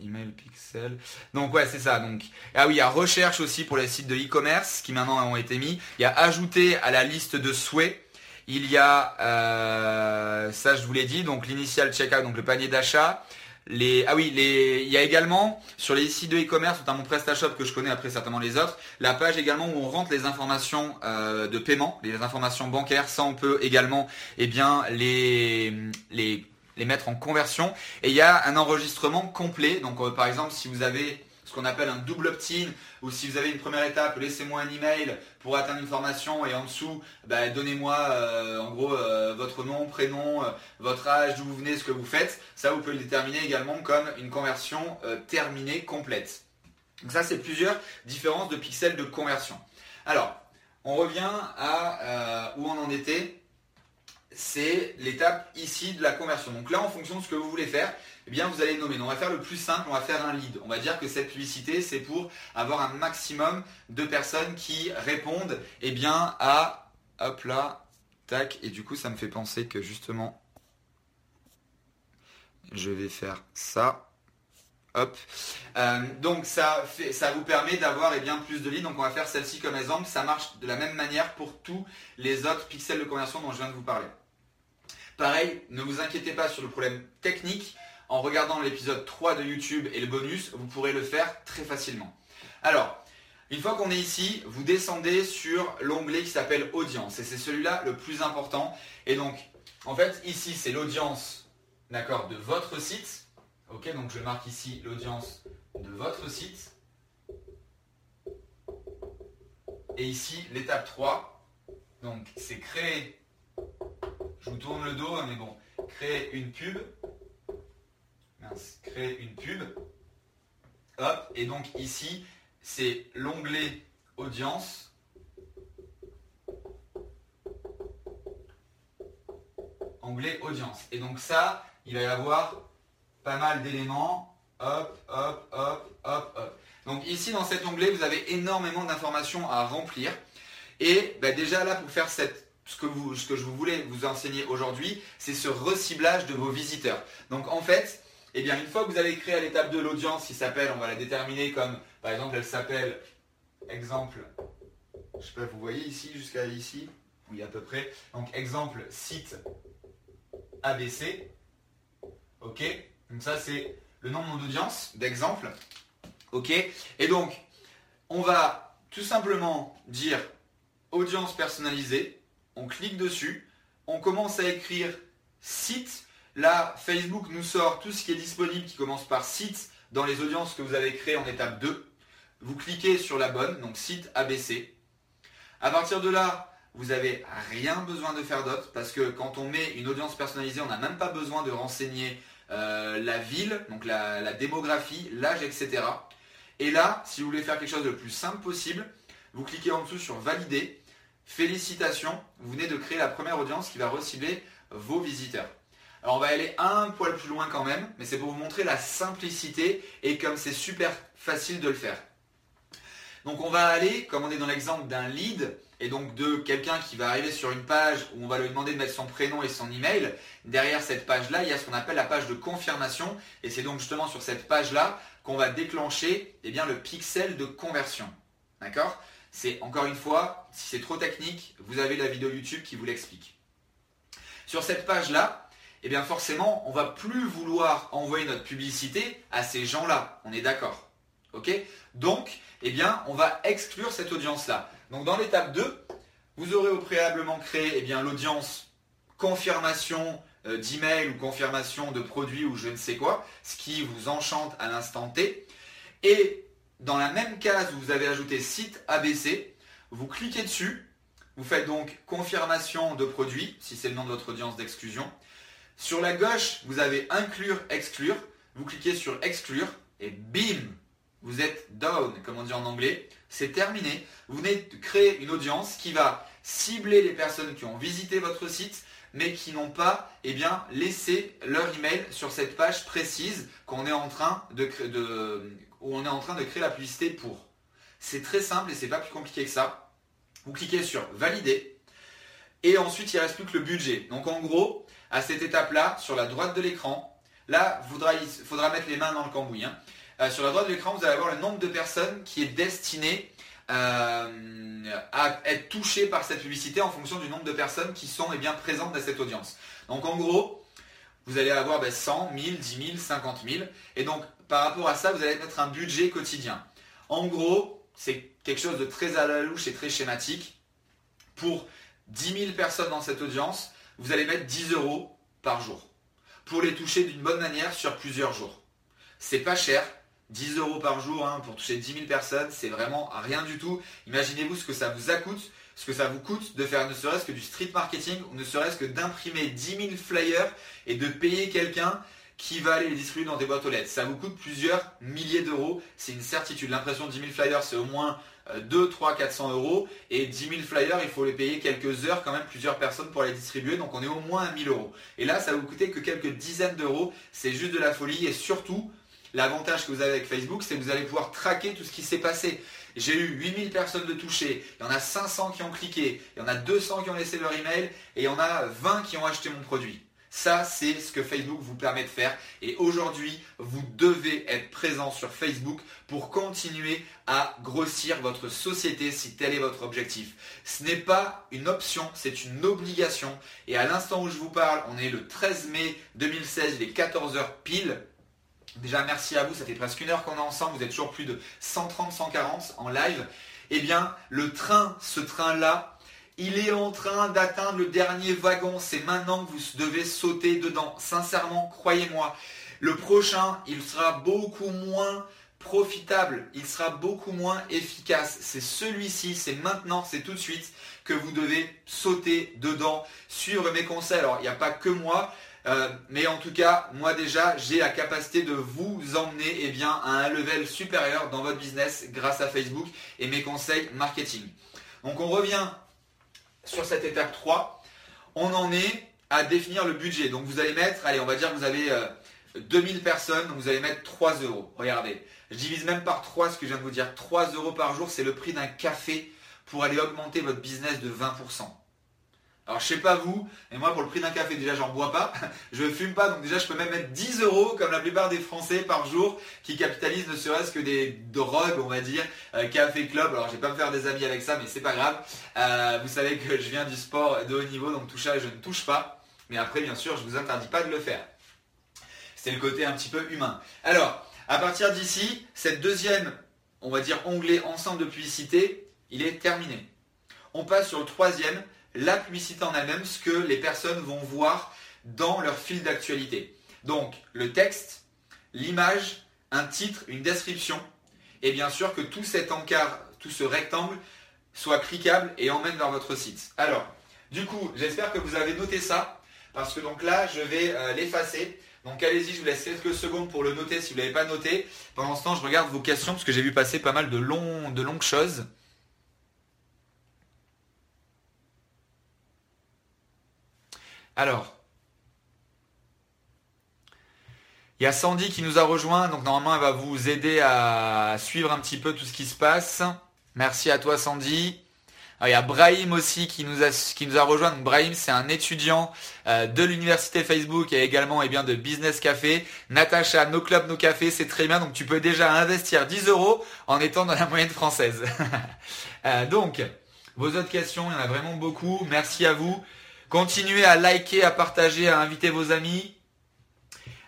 Email Pixel. Donc ouais, c'est ça. Donc ah oui, il y a recherche aussi pour les sites de e-commerce qui maintenant ont été mis. Il y a ajouté à la liste de souhaits. Il y a euh, ça, je vous l'ai dit. Donc l'initial checkout, donc le panier d'achat. Ah oui, il y a également sur les sites de e-commerce, notamment PrestaShop que je connais après certainement les autres, la page également où on rentre les informations euh, de paiement, les informations bancaires. Ça, on peut également, eh bien, les, les mettre en conversion. Et il y a un enregistrement complet. Donc euh, par exemple, si vous avez qu'on appelle un double opt-in, ou si vous avez une première étape, laissez-moi un email pour atteindre une formation et en dessous, bah, donnez-moi euh, en gros euh, votre nom, prénom, votre âge, d'où vous venez, ce que vous faites. Ça, vous pouvez le déterminer également comme une conversion terminée complète. Donc ça, c'est plusieurs différences de pixels de conversion. Alors, on revient à où on en était c'est l'étape ici de la conversion. Donc là, en fonction de ce que vous voulez faire, eh bien, vous allez nommer. on va faire le plus simple, on va faire un lead. On va dire que cette publicité, c'est pour avoir un maximum de personnes qui répondent eh bien, à, hop là, tac. Et du coup, ça me fait penser que justement, je vais faire ça. Hop. Euh, donc ça, ça vous permet d'avoir eh bien, plus de leads. Donc on va faire celle-ci comme exemple. Ça marche de la même manière pour tous les autres pixels de conversion dont je viens de vous parler. Pareil, ne vous inquiétez pas sur le problème technique. En regardant l'épisode 3 de YouTube et le bonus, vous pourrez le faire très facilement. Alors, une fois qu'on est ici, vous descendez sur l'onglet qui s'appelle audience. Et c'est celui-là le plus important. Et donc, en fait, ici, c'est l'audience d'accord, de votre site. Ok, donc je marque ici l'audience de votre site. Et ici, l'étape 3, donc c'est créer je vous tourne le dos, hein, mais bon, créer une pub créer une pub. Hop, et donc ici, c'est l'onglet audience. Onglet audience. Et donc ça, il va y avoir pas mal d'éléments. Hop, hop, hop, hop, hop. Donc ici, dans cet onglet, vous avez énormément d'informations à remplir. Et bah, déjà là, pour faire ce, que vous, ce que je voulais vous enseigner aujourd'hui, c'est ce reciblage de vos visiteurs. Donc en fait, eh bien, une fois que vous avez créé à l'étape de l'audience qui s'appelle, on va la déterminer comme, par exemple, elle s'appelle, exemple, je sais pas, vous voyez ici, jusqu'à ici, oui à peu près, donc exemple site ABC, ok, donc ça c'est le nom de mon audience, d'exemple, ok, et donc on va tout simplement dire audience personnalisée, on clique dessus, on commence à écrire site Là, Facebook nous sort tout ce qui est disponible qui commence par site dans les audiences que vous avez créées en étape 2. Vous cliquez sur la bonne, donc site ABC. À partir de là, vous n'avez rien besoin de faire d'autre parce que quand on met une audience personnalisée, on n'a même pas besoin de renseigner euh, la ville, donc la, démographie, l'âge, etc. Et là, si vous voulez faire quelque chose de plus simple possible, vous cliquez en dessous sur valider. Félicitations, vous venez de créer la première audience qui va recibler vos visiteurs. Alors on va aller un poil plus loin quand même, mais c'est pour vous montrer la simplicité et comme c'est super facile de le faire. Donc on va aller, comme on est dans l'exemple d'un lead, et donc de quelqu'un qui va arriver sur une page où on va lui demander de mettre son prénom et son email. Derrière cette page-là, il y a ce qu'on appelle la page de confirmation, et c'est donc justement sur cette page-là qu'on va déclencher eh bien, le pixel de conversion. D'accord? C'est encore une fois, si c'est trop technique, vous avez la vidéo YouTube qui vous l'explique. Sur cette page-là, eh bien forcément, on va plus vouloir envoyer notre publicité à ces gens-là. On est d'accord. OK? Donc, eh bien, on va exclure cette audience-là. Donc dans l'étape 2, vous aurez au préalablement créé eh bien, l'audience confirmation euh, d'email ou confirmation de produit ou je ne sais quoi, ce qui vous enchante à l'instant T. Et dans la même case où vous avez ajouté site ABC, vous cliquez dessus, vous faites donc confirmation de produit, si c'est le nom de votre audience d'exclusion, sur la gauche, vous avez inclure, exclure. Vous cliquez sur exclure et bim, vous êtes down, comme on dit en anglais. C'est terminé. Vous venez de créer une audience qui va cibler les personnes qui ont visité votre site, mais qui n'ont pas eh laissé leur email sur cette page précise qu'on est en train où on est en train de créer la publicité pour. C'est très simple et c'est pas plus compliqué que ça. Vous cliquez sur valider et ensuite il ne reste plus que le budget. Donc en gros, à cette étape-là, sur la droite de l'écran, là, il faudra mettre les mains dans le cambouis. Hein. Euh, sur la droite de l'écran, vous allez avoir le nombre de personnes qui est destiné euh, à être touchées par cette publicité en fonction du nombre de personnes qui sont eh bien, présentes dans cette audience. Donc en gros, vous allez avoir 100, 1000, 10 000, 50 000. Et donc par rapport à ça, vous allez mettre un budget quotidien. En gros, c'est quelque chose de très à la louche et très schématique. Pour 10 000 personnes dans cette audience, vous allez mettre 10 euros par jour pour les toucher d'une bonne manière sur plusieurs jours. C'est pas cher, 10 euros par jour hein, pour toucher 10 000 personnes, c'est vraiment rien du tout. Imaginez-vous ce que ça vous coûte, ce que ça vous coûte de faire ne serait-ce que du street marketing ou ne serait-ce que d'imprimer 10 000 flyers et de payer quelqu'un qui va aller les distribuer dans des boîtes aux lettres. Ça vous coûte plusieurs milliers d'euros, c'est une certitude. L'impression de 10 000 flyers, c'est au moins 2, 3, 400 euros. Et 10 000 flyers, il faut les payer quelques heures, quand même plusieurs personnes pour les distribuer. Donc on est au moins à 1000 euros. Et là, ça va vous coûter que quelques dizaines d'euros. C'est juste de la folie. Et surtout, l'avantage que vous avez avec Facebook, c'est que vous allez pouvoir traquer tout ce qui s'est passé. J'ai eu 8000 personnes de touchées, il y en a 500 qui ont cliqué, il y en a 200 qui ont laissé leur email et il y en a 20 qui ont acheté mon produit. Ça, c'est ce que Facebook vous permet de faire. Et aujourd'hui, vous devez être présent sur Facebook pour continuer à grossir votre société si tel est votre objectif. Ce n'est pas une option, c'est une obligation. Et à l'instant où je vous parle, on est le 13 mai 2016, il est 14h pile. Déjà, merci à vous, ça fait presque une heure qu'on est ensemble, vous êtes toujours plus de 130, 140 en live. Eh bien, le train, ce train-là, il est en train d'atteindre le dernier wagon. C'est maintenant que vous devez sauter dedans. Sincèrement, croyez-moi. Le prochain, il sera beaucoup moins profitable, il sera beaucoup moins efficace. C'est celui-ci, c'est maintenant, c'est tout de suite que vous devez sauter dedans. Suivre mes conseils. Alors, il n'y a pas que moi. Euh, mais en tout cas, moi déjà, j'ai la capacité de vous emmener eh bien, à un level supérieur dans votre business grâce à Facebook et mes conseils marketing. Donc on revient sur cette étape 3. On en est à définir le budget. Donc vous allez mettre, allez, on va dire que vous avez 2000 euh, personnes, donc vous allez mettre 3 euros. Regardez, je divise même par 3 ce que je viens de vous dire. 3 euros par jour, c'est le prix d'un café pour aller augmenter votre business de 20%. Alors je sais pas vous, mais moi pour le prix d'un café déjà j'en bois pas, *laughs* je fume pas, donc déjà je peux même mettre 10 euros comme la plupart des Français par jour qui capitalisent ne serait-ce que des drogues on va dire, euh, café club, alors je vais pas me faire des amis avec ça mais c'est pas grave. Euh, vous savez que je viens du sport de haut niveau donc tout ça je ne touche pas, mais après bien sûr je vous interdis pas de le faire. C'est le côté un petit peu humain. Alors, à partir d'ici, cette deuxième, on va dire onglet ensemble de publicité, il est terminé. On passe sur le troisième, la publicité en elle-même, ce que les personnes vont voir dans leur fil d'actualité. Donc le texte, l'image, un titre, une description, et bien sûr que tout cet encart, tout ce rectangle soit cliquable et emmène vers votre site. Alors, du coup, j'espère que vous avez noté ça, parce que donc là, je vais euh, l'effacer. Donc allez-y, je vous laisse quelques secondes pour le noter si vous ne l'avez pas noté. Pendant ce temps, je regarde vos questions, parce que j'ai vu passer pas mal de, de longues choses. Alors, il y a Sandy qui nous a rejoint, donc normalement elle va vous aider à suivre un petit peu tout ce qui se passe. Merci à toi Sandy. il y a Brahim aussi qui nous a, qui rejoint. Brahim, c'est un étudiant euh, de l'université Facebook et également eh bien, de Business Café. Natacha, nos clubs, nos cafés, c'est très bien. Donc tu peux déjà investir 10 euros en étant dans la moyenne française. *laughs* Euh, donc, vos autres questions, il y en a vraiment beaucoup. Merci à vous. Continuez à liker, à partager, à inviter vos amis.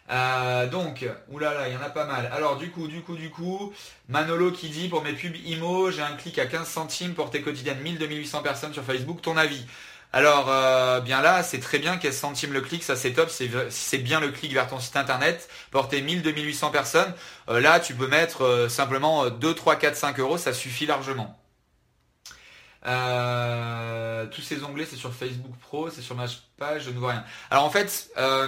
Euh, donc, oulala, il y en a pas mal. Alors du coup, du coup, du coup, Manolo qui dit pour mes pubs IMO, j'ai un clic à 15 centimes, portée quotidienne 1000-2800 personnes sur Facebook, ton avis alors euh, bien là, c'est très bien 15 centimes le clic, ça c'est top, c'est bien le clic vers ton site internet, porter 1000-2800 personnes, euh, là tu peux mettre simplement 2, 3, 4, 5 euros, ça suffit largement. Euh, tous ces onglets, c'est sur Facebook Pro, c'est sur ma page, je ne vois rien. Alors en fait, euh,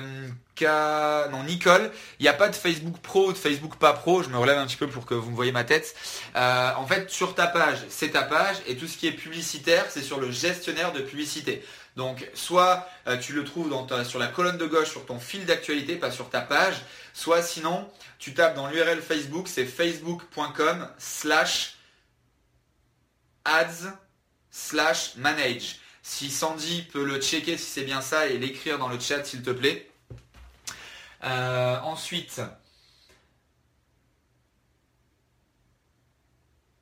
non, Nicole, il n'y a pas de Facebook Pro ou de Facebook pas Pro. Je me relève un petit peu pour que vous me voyez ma tête. Euh, en fait, sur ta page, c'est ta page et tout ce qui est publicitaire, c'est sur le gestionnaire de publicité. Donc, soit tu le trouves sur la colonne de gauche sur ton fil d'actualité, pas sur ta page, soit sinon, tu tapes dans l'URL Facebook, c'est facebook.com slash ads slash manage. Si Sandy peut le checker si c'est bien ça et l'écrire dans le chat s'il te plaît. Euh, ensuite,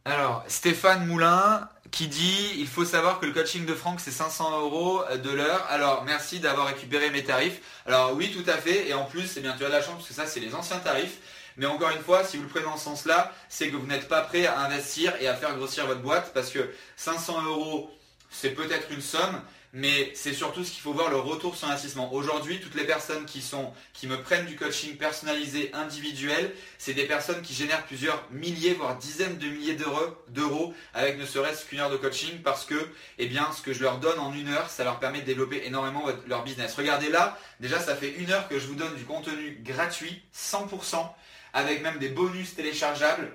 alors Stéphane Moulin qui dit il faut savoir que le coaching de Franck c'est 500 euros de l'heure. Alors merci d'avoir récupéré mes tarifs. Alors oui tout à fait et en plus c'est bien tu as de la chance parce que ça c'est les anciens tarifs. Mais encore une fois, si vous le prenez dans ce sens-là, c'est que vous n'êtes pas prêt à investir et à faire grossir votre boîte parce que 500 euros, c'est peut-être une somme, mais c'est surtout ce qu'il faut voir le retour sur investissement. Aujourd'hui, toutes les personnes qui sont, qui me prennent du coaching personnalisé individuel, c'est des personnes qui génèrent plusieurs milliers, voire dizaines de milliers d'euros avec ne serait-ce qu'une heure de coaching parce que, eh bien, ce que je leur donne en une heure, ça leur permet de développer énormément leur business. Regardez là, déjà, ça fait une heure que je vous donne du contenu gratuit, 100%, avec même des bonus téléchargeables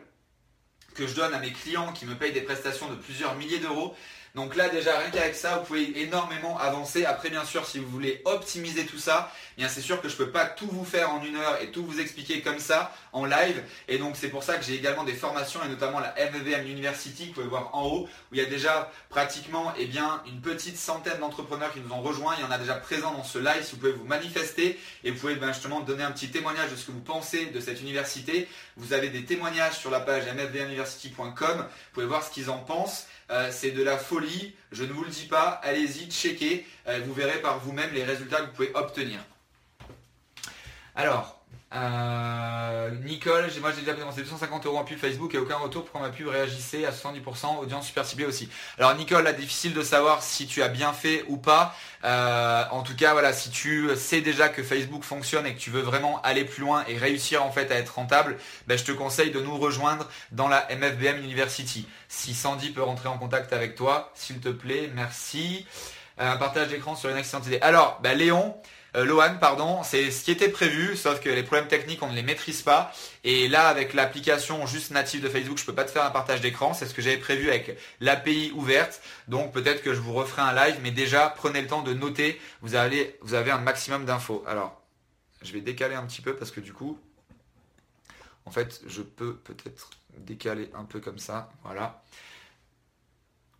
que je donne à mes clients qui me payent des prestations de plusieurs milliers d'euros. Donc là déjà rien qu'avec ça, vous pouvez énormément avancer. Après bien sûr si vous voulez optimiser tout ça, bien c'est sûr que je ne peux pas tout vous faire en une heure et tout vous expliquer comme ça en live. Et donc c'est pour ça que j'ai également des formations et notamment la MEVM University que vous pouvez voir en haut où il y a déjà pratiquement eh bien, une petite centaine d'entrepreneurs qui nous ont rejoints. Il y en a déjà présents dans ce live si vous pouvez vous manifester et vous pouvez ben, justement donner un petit témoignage de ce que vous pensez de cette université. Vous avez des témoignages sur la page mfvmuniversity.com. Vous pouvez voir ce qu'ils en pensent. Euh, c'est de la folie, je ne vous le dis pas, allez-y, checkez, euh, vous verrez par vous-même les résultats que vous pouvez obtenir. Alors, euh, Nicole, moi j'ai déjà dépensé 250 euros en pub Facebook et aucun retour pour ma pub réagissait à 70%, audience super ciblée aussi. Alors Nicole, là difficile de savoir si tu as bien fait ou pas. Euh, en tout cas, voilà, si tu sais déjà que Facebook fonctionne et que tu veux vraiment aller plus loin et réussir en fait à être rentable, ben, je te conseille de nous rejoindre dans la MFBM University. Si Sandy peut rentrer en contact avec toi, s'il te plaît, merci. Un partage d'écran sur une excellente idée. Alors, ben, Léon, euh, Lohan, pardon, c'est ce qui était prévu, sauf que les problèmes techniques, on ne les maîtrise pas. Et là, avec l'application juste native de Facebook, je ne peux pas te faire un partage d'écran. C'est ce que j'avais prévu avec l'API ouverte. Donc peut-être que je vous referai un live, mais déjà, prenez le temps de noter. Vous, allez, vous avez un maximum d'infos. Alors, je vais décaler un petit peu parce que du coup, en fait, je peux peut-être décaler un peu comme ça. Voilà.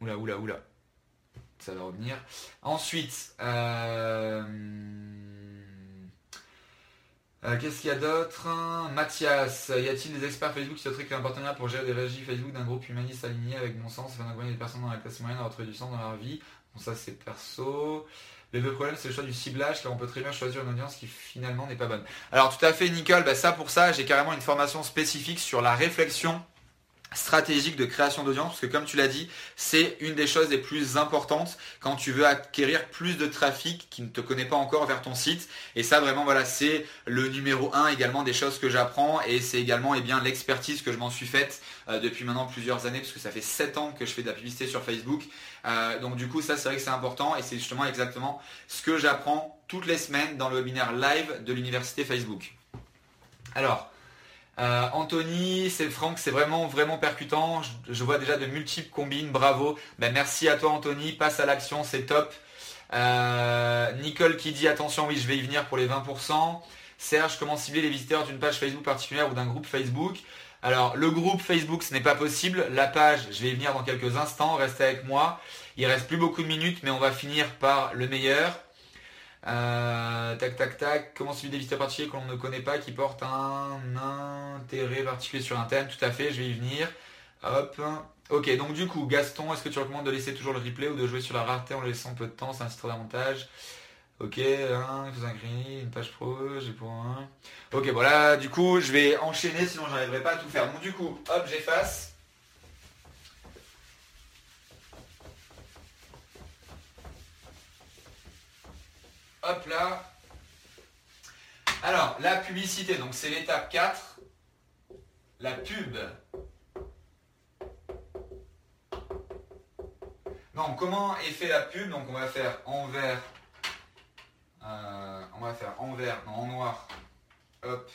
Oula, oula, oula ça va revenir. Ensuite, euh, euh, qu'est-ce qu'il y a d'autre? Mathias, y a-t-il des experts Facebook qui souhaiteraient créer un partenariat pour gérer des régies Facebook d'un groupe humaniste aligné avec mon sens afin d'accompagner des personnes dans la classe moyenne à retrouver du sens dans leur vie? Bon, ça c'est perso. Le vrai problème, c'est le choix du ciblage, car on peut très bien choisir une audience qui finalement n'est pas bonne. Alors tout à fait, Nicole, bah, ça pour ça, j'ai carrément une formation spécifique sur la réflexion stratégique de création d'audience, parce que comme tu l'as dit, c'est une des choses les plus importantes quand tu veux acquérir plus de trafic qui ne te connaît pas encore vers ton site. Et ça vraiment voilà, c'est le numéro un également des choses que j'apprends et c'est également eh bien l'expertise que je m'en suis faite euh, depuis maintenant plusieurs années, parce que ça fait 7 ans que je fais de la publicité sur Facebook. Euh, donc du coup ça c'est vrai que c'est important et c'est justement exactement ce que j'apprends toutes les semaines dans le webinaire live de l'université Facebook. Alors, euh, Anthony, c'est Franck, c'est vraiment vraiment percutant. Je, vois déjà de multiples combines, bravo. Ben, merci à toi Anthony, passe à l'action, c'est top. Euh, Nicole qui dit attention, oui, je vais y venir pour les 20%. Serge, comment cibler les visiteurs d'une page Facebook particulière ou d'un groupe Facebook? Alors, le groupe Facebook, ce n'est pas possible. La page, je vais y venir dans quelques instants. Restez avec moi. Il reste plus beaucoup de minutes, mais on va finir par le meilleur. Euh, tac, tac, tac. Comment suivre des visiteurs particuliers que l'on ne connaît pas, qui portent un intérêt particulier sur un thème? Tout à fait, je vais y venir. Hop. Ok, donc du coup, Gaston, est-ce que tu recommandes de laisser toujours le replay ou de jouer sur la rareté en le laissant peu de temps? Un titre d'avantage. Ok, un, un une page pro, j'ai pour un. Ok, voilà, du coup, je vais enchaîner, sinon j'arriverai pas à tout faire. Donc du coup, hop, j'efface. Hop là. Alors, la publicité, donc c'est l'étape 4. La pub. Donc, comment est fait la pub? Donc, on va faire en vert. Euh, on va faire en vert, non, en noir. Hop.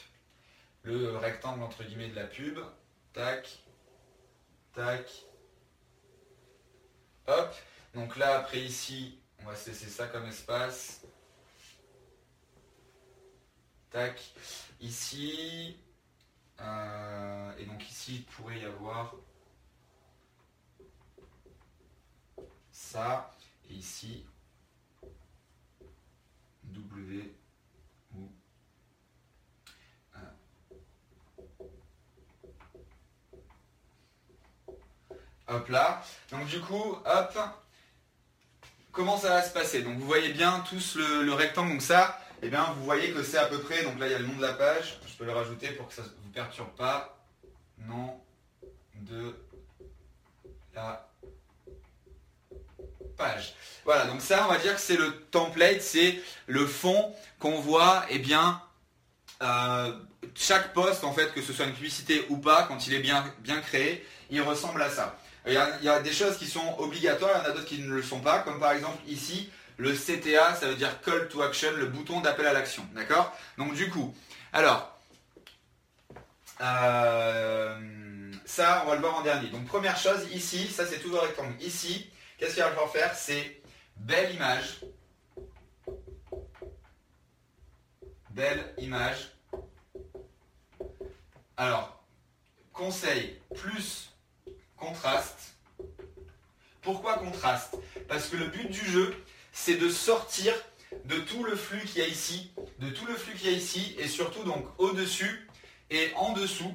Le rectangle entre guillemets de la pub. Tac. Tac. Hop. Donc là, après ici, on va cesser ça comme espace. Ici. Euh, et donc ici, il pourrait y avoir ça. Et ici, W Hop là. Donc du coup, hop. Comment ça va se passer? Donc vous voyez bien tous le rectangle. Donc ça, eh bien, vous voyez que c'est à peu près, donc là il y a le nom de la page, je peux le rajouter pour que ça ne vous perturbe pas. Nom de la page. Voilà, donc ça on va dire que c'est le template, c'est le fond qu'on voit, eh bien, euh, chaque poste en fait, que ce soit une publicité ou pas, quand il est bien, bien créé, il ressemble à ça. Il y, a, il y a des choses qui sont obligatoires, il y en a d'autres qui ne le sont pas, comme par exemple ici, le CTA, ça veut dire Call to Action, le bouton d'appel à l'action. D'accord? Donc du coup, alors, euh, ça, on va le voir en dernier. Donc première chose, ici, ça c'est tout le rectangle. Ici, qu'est-ce qu'il va falloir faire? C'est belle image. Belle image. Alors, conseil, plus contraste. Pourquoi contraste? Parce que le but du jeu, c'est de sortir de tout le flux qu'il y a ici, de tout le flux qu'il y a ici, et surtout donc au-dessus et en dessous,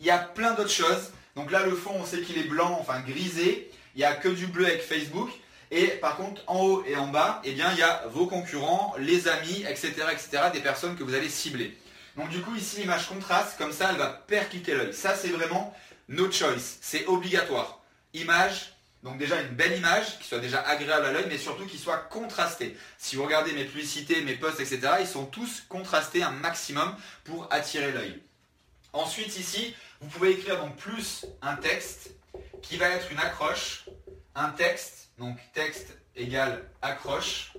il y a plein d'autres choses. Donc là, le fond, on sait qu'il est blanc, enfin grisé. Il n'y a que du bleu avec Facebook. Et par contre, en haut et en bas, eh bien, il y a vos concurrents, les amis, etc., etc., des personnes que vous allez cibler. Donc du coup, ici, l'image contraste, comme ça, elle va percuter l'œil. Ça, c'est vraiment no choice. C'est obligatoire. Image, donc déjà une belle image qui soit déjà agréable à l'œil, mais surtout qui soit contrastée. Si vous regardez mes publicités, mes posts, etc., ils sont tous contrastés un maximum pour attirer l'œil. Ensuite ici, vous pouvez écrire donc plus un texte qui va être une accroche, un texte, donc texte égale accroche.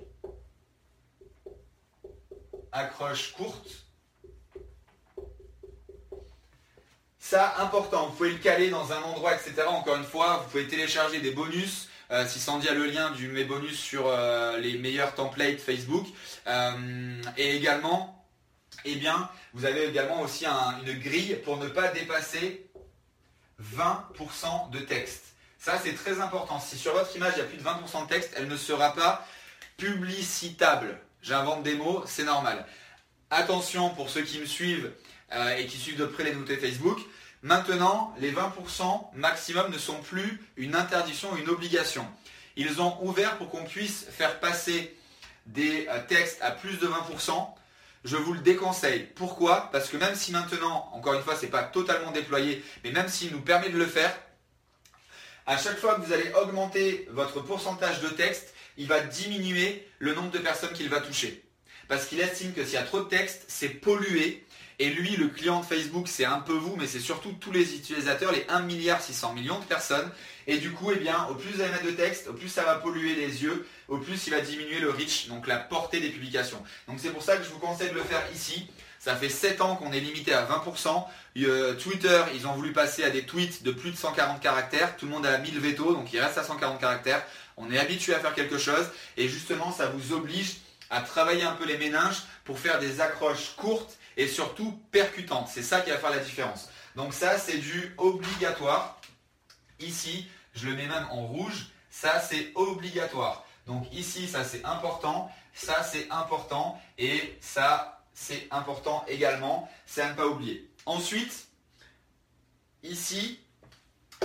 accroche courte. Ça, important, vous pouvez le caler dans un endroit, etc. Encore une fois, vous pouvez télécharger des bonus. Euh, si Sandy a le lien du mes bonus sur euh, les meilleurs templates Facebook. Euh, et également, eh bien, vous avez également aussi une grille pour ne pas dépasser 20% de texte. Ça, c'est très important. Si sur votre image, il y a plus de 20% de texte, elle ne sera pas publicitable. J'invente des mots, c'est normal. Attention pour ceux qui me suivent et qui suivent de près les nouveautés Facebook. Maintenant, les 20% maximum ne sont plus une interdiction une obligation. Ils ont ouvert pour qu'on puisse faire passer des euh, textes à plus de 20%. Je vous le déconseille. Pourquoi? Parce que même si maintenant, encore une fois, ce n'est pas totalement déployé, mais même s'il nous permet de le faire, à chaque fois que vous allez augmenter votre pourcentage de texte, il va diminuer le nombre de personnes qu'il va toucher. Parce qu'il estime que s'il y a trop de texte, c'est pollué et lui, le client de Facebook, c'est un peu vous, mais c'est surtout tous les utilisateurs, les 1 milliard 600 millions de personnes. Et du coup, eh bien, au plus vous allez mettre de texte, au plus ça va polluer les yeux, au plus il va diminuer le reach, donc la portée des publications. Donc c'est pour ça que je vous conseille de le faire ici. Ça fait 7 ans qu'on est limité à 20%. Euh, Twitter, ils ont voulu passer à des tweets de plus de 140 caractères. Tout le monde a mis le veto, donc il reste à 140 caractères. On est habitué à faire quelque chose. Et justement, ça vous oblige à travailler un peu les méninges pour faire des accroches courtes et surtout percutante. C'est ça qui va faire la différence. Donc ça, c'est du obligatoire. Ici, je le mets même en rouge. Ça, c'est obligatoire. Donc ici, ça, c'est important. Ça, c'est important. Et ça, c'est important également. C'est à ne pas oublier. Ensuite, ici,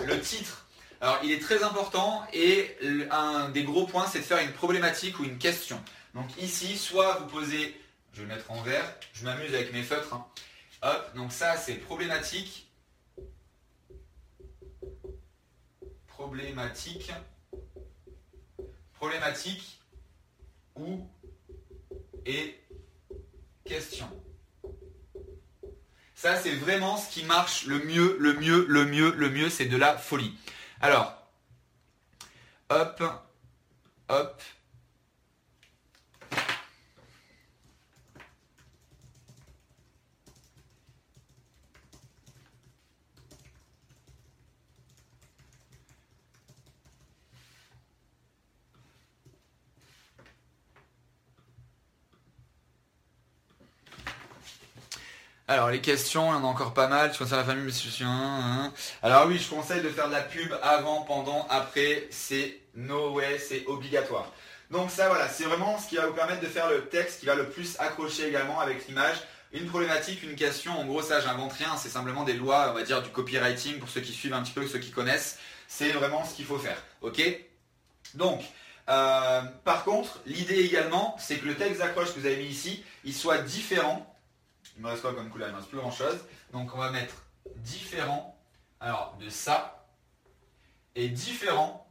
le titre. Alors, il est très important et un des gros points, c'est de faire une problématique ou une question. Donc ici, soit vous posez je vais le mettre en vert. Je m'amuse avec mes feutres. Hein. Hop, donc ça c'est problématique. Problématique. Problématique ou et question. Ça c'est vraiment ce qui marche le mieux, le mieux, le mieux, le mieux, c'est de la folie. Alors, hop, hop, Alors les questions, il y en a encore pas mal. Tu conseilles la famille, je suis un, Alors oui, je conseille de faire de la pub avant, pendant, après. C'est no way, c'est obligatoire. Donc ça voilà, c'est vraiment ce qui va vous permettre de faire le texte qui va le plus accrocher également avec l'image. Une problématique, une question, en gros ça j'invente rien, c'est simplement des lois, on va dire, du copywriting pour ceux qui suivent un petit peu, ceux qui connaissent. C'est vraiment ce qu'il faut faire. Ok? Donc, euh, par contre, l'idée également, c'est que le texte d'accroche que vous avez mis ici, il soit différent il me reste quoi comme couleur Il me reste plus grand chose. Donc on va mettre différent alors de ça et différent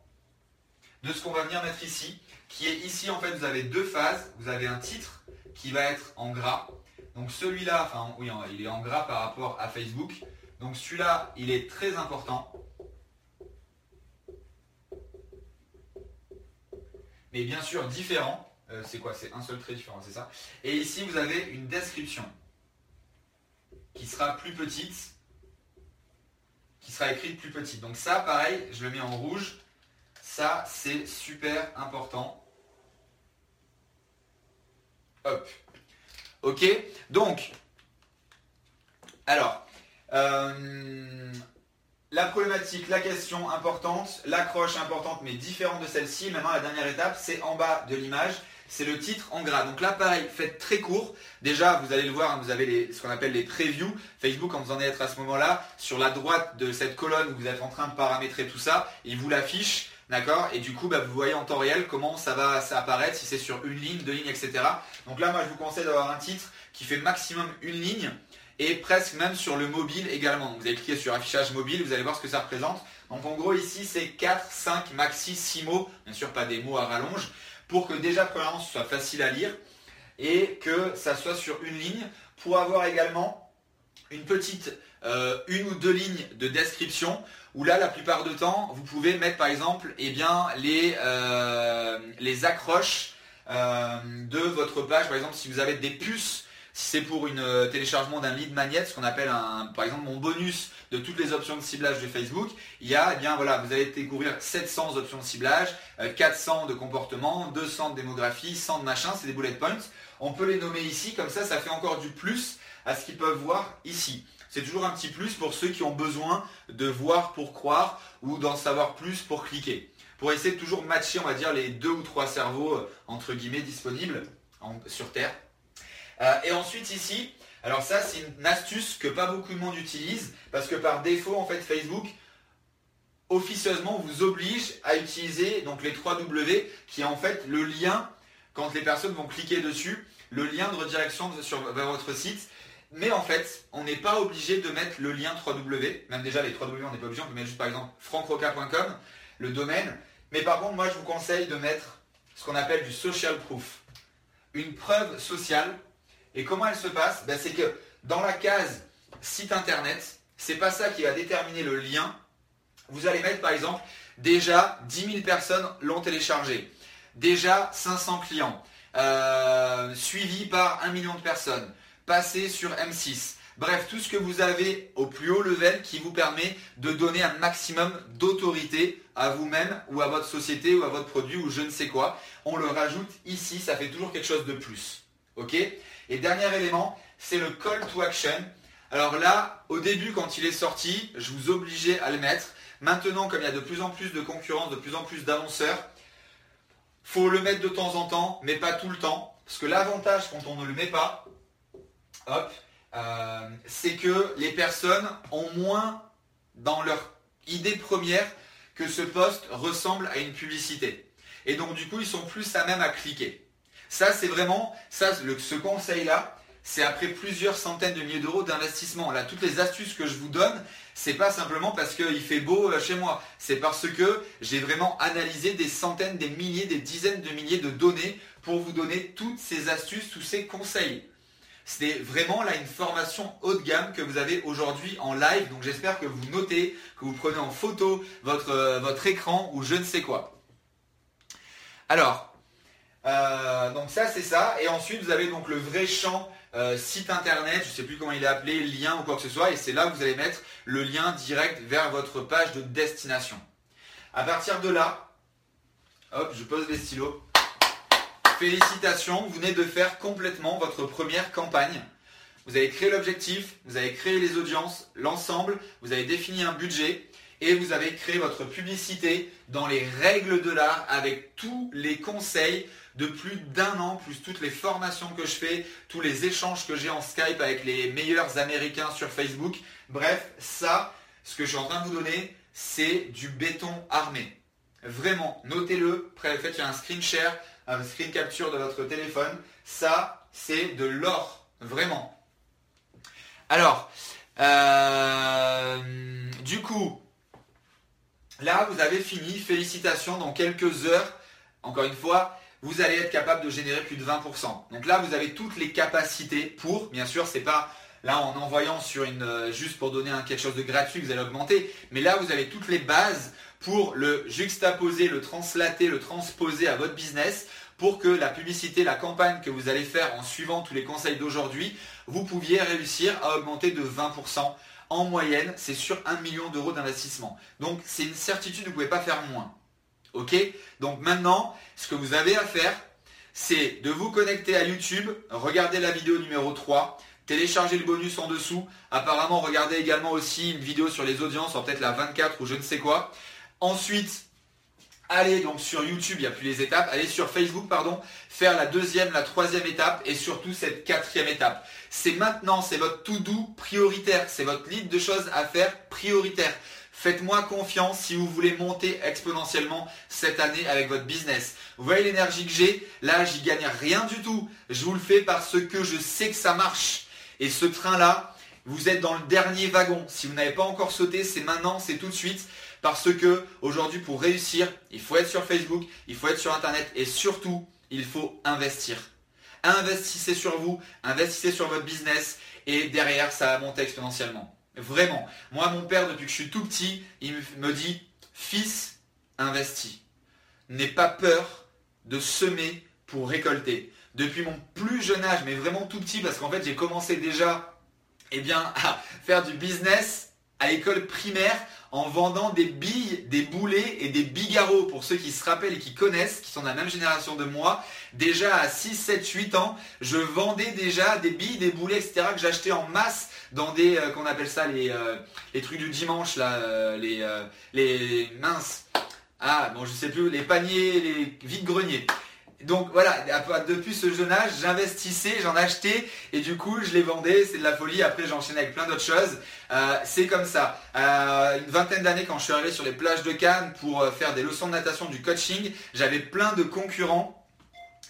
de ce qu'on va venir mettre ici, qui est ici en fait vous avez deux phases. Vous avez un titre qui va être en gras. Donc celui-là, enfin oui, il est en gras par rapport à Facebook. Donc celui-là, il est très important. Mais bien sûr différent. Euh, c'est quoi? C'est un seul trait différent, c'est ça? Et ici, vous avez une description qui sera plus petite, qui sera écrite plus petite. Donc ça, pareil, je le mets en rouge. Ça, c'est super important. Hop. Ok Donc, alors, euh, la problématique, la question importante, l'accroche importante mais différente de celle-ci. Maintenant, la dernière étape, c'est en bas de l'image c'est le titre en gras. Donc là, pareil, faites très court. Déjà, vous allez le voir, hein, vous avez ce qu'on appelle les previews. Facebook, quand vous en êtes à ce moment-là, sur la droite de cette colonne où vous êtes en train de paramétrer tout ça, il vous l'affiche. D'accord? Et du coup, bah, vous voyez en temps réel comment ça va apparaître, si c'est sur une ligne, deux lignes, etc. Donc là, moi, je vous conseille d'avoir un titre qui fait maximum une ligne et presque même sur le mobile également. Vous allez cliquer sur affichage mobile, vous allez voir ce que ça représente. Donc en gros, ici, c'est 4, 5, maxi 6 mots. Bien sûr, pas des mots à rallonge pour que déjà premièrement ce soit facile à lire et que ça soit sur une ligne pour avoir également une petite euh, une ou deux lignes de description où là la plupart du temps vous pouvez mettre par exemple eh bien, les, euh, accroches euh, de votre page. Par exemple si vous avez des puces Si c'est pour une euh, téléchargement d'un lead magnet, ce qu'on appelle par exemple mon bonus de toutes les options de ciblage de Facebook, il y a, eh bien voilà, vous allez découvrir 700 options de ciblage, 400 de comportement, 200 de démographie, 100 de machin, c'est des bullet points. On peut les nommer ici, comme ça, ça fait encore du plus à ce qu'ils peuvent voir ici. C'est toujours un petit plus pour ceux qui ont besoin de voir pour croire ou d'en savoir plus pour cliquer. Pour essayer de toujours matcher, on va dire, les deux ou trois cerveaux, euh, entre guillemets, disponibles sur Terre. Euh, et ensuite ici, alors ça c'est une astuce que pas beaucoup de monde utilise, parce que par défaut, en fait, Facebook officieusement vous oblige à utiliser donc les 3 W, qui est en fait le lien, quand les personnes vont cliquer dessus, le lien de redirection sur, vers votre site mais en fait, on n'est pas obligé de mettre le lien 3W. Même déjà, les 3W, on n'est pas obligé. On peut mettre juste par exemple francroca.com, le domaine. Mais par contre, moi, je vous conseille de mettre ce qu'on appelle du social proof. Une preuve sociale. Et comment elle se passe ben, C'est que dans la case site internet, c'est pas ça qui va déterminer le lien. Vous allez mettre par exemple déjà 10 000 personnes l'ont téléchargé. Déjà 500 clients. Euh, suivi par 1 million de personnes passer sur M6. Bref, tout ce que vous avez au plus haut level qui vous permet de donner un maximum d'autorité à vous-même ou à votre société ou à votre produit ou je ne sais quoi. On le rajoute ici, ça fait toujours quelque chose de plus. Ok Et dernier élément, c'est le call to action. Alors là, au début, quand il est sorti, je vous obligeais à le mettre. Maintenant, comme il y a de plus en plus de concurrence, de plus en plus d'annonceurs, faut le mettre de temps en temps, mais pas tout le temps. Parce que l'avantage quand on ne le met pas, euh, c'est que les personnes ont moins dans leur idée première que ce poste ressemble à une publicité. Et donc du coup, ils sont plus à même à cliquer. Ça, c'est vraiment, ça, ce conseil-là, c'est après plusieurs centaines de milliers d'euros d'investissement. Là, toutes les astuces que je vous donne, c'est pas simplement parce qu'il fait beau euh, chez moi. C'est parce que j'ai vraiment analysé des centaines, des milliers, des dizaines de milliers de données pour vous donner toutes ces astuces, tous ces conseils. C'est vraiment là une formation haut de gamme que vous avez aujourd'hui en live. Donc j'espère que vous notez, que vous prenez en photo votre, euh, votre écran ou je ne sais quoi. Alors, euh, donc ça c'est ça. Et ensuite vous avez donc le vrai champ euh, site internet, je ne sais plus comment il est appelé, lien ou quoi que ce soit. Et c'est là que vous allez mettre le lien direct vers votre page de destination. À partir de là, hop, je pose les stylos. Félicitations, vous venez de faire complètement votre première campagne. Vous avez créé l'objectif, vous avez créé les audiences, l'ensemble, vous avez défini un budget et vous avez créé votre publicité dans les règles de l'art avec tous les conseils de plus d'un an, plus toutes les formations que je fais, tous les échanges que j'ai en Skype avec les meilleurs Américains sur Facebook. Bref, ça, ce que je suis en train de vous donner, c'est du béton armé. Vraiment, notez-le, faites un screen share, un screen capture de votre téléphone. Ça, c'est de l'or, vraiment. Alors, euh, du coup, là, vous avez fini. Félicitations. Dans quelques heures, encore une fois, vous allez être capable de générer plus de 20%. Donc là, vous avez toutes les capacités pour, bien sûr, c'est pas là en envoyant sur une euh, juste pour donner quelque chose de gratuit, vous allez augmenter, mais là vous avez toutes les bases pour le juxtaposer, le translater, le transposer à votre business pour que la publicité, la campagne que vous allez faire en suivant tous les conseils d'aujourd'hui, vous pouviez réussir à augmenter de 20% en moyenne, c'est sur 1 million d'euros d'investissement. Donc c'est une certitude, vous ne pouvez pas faire moins. Ok Donc maintenant, ce que vous avez à faire, c'est de vous connecter à YouTube, regarder la vidéo numéro 3, télécharger le bonus en dessous. Apparemment, regardez également aussi une vidéo sur les audiences, peut-être la 24 ou je ne sais quoi. Ensuite, allez donc sur YouTube, il n'y a plus les étapes, allez sur Facebook, pardon, faire la deuxième, la troisième étape et surtout cette quatrième étape. C'est maintenant, c'est votre tout doux prioritaire, c'est votre liste de choses à faire prioritaire. Faites-moi confiance si vous voulez monter exponentiellement cette année avec votre business. Vous voyez l'énergie que j'ai? Là, j'y gagne rien du tout. Je vous le fais parce que je sais que ça marche. Et ce train-là, vous êtes dans le dernier wagon. Si vous n'avez pas encore sauté, c'est maintenant, c'est tout de suite. Parce que aujourd'hui, pour réussir, il faut être sur Facebook, il faut être sur Internet et surtout, il faut investir. Investissez sur vous, investissez sur votre business et derrière, ça va monter exponentiellement. Vraiment. Moi, mon père, depuis que je suis tout petit, il me dit, fils, investis. N'aie pas peur de semer pour récolter. depuis mon plus jeune âge, mais vraiment tout petit, parce qu'en fait j'ai commencé déjà eh *laughs* à faire du business à l'école primaire en vendant des billes, des boulets et des bigarros pour ceux qui se rappellent et qui connaissent, qui sont de la même génération de moi. Déjà à 6, 7, 8 ans, je vendais déjà des billes, des boulets, etc. que j'achetais en masse dans des, euh, qu'on appelle ça les, euh, trucs du dimanche, euh, les, minces. Ah, bon, je sais plus, les paniers, les vides-greniers. Donc voilà, depuis ce jeune âge, j'investissais, j'en achetais et du coup je les vendais, c'est de la folie. Après j'enchaînais avec plein d'autres choses. C'est comme ça. Une vingtaine d'années quand je suis arrivé sur les plages de Cannes pour faire des leçons de natation, du coaching, j'avais plein de concurrents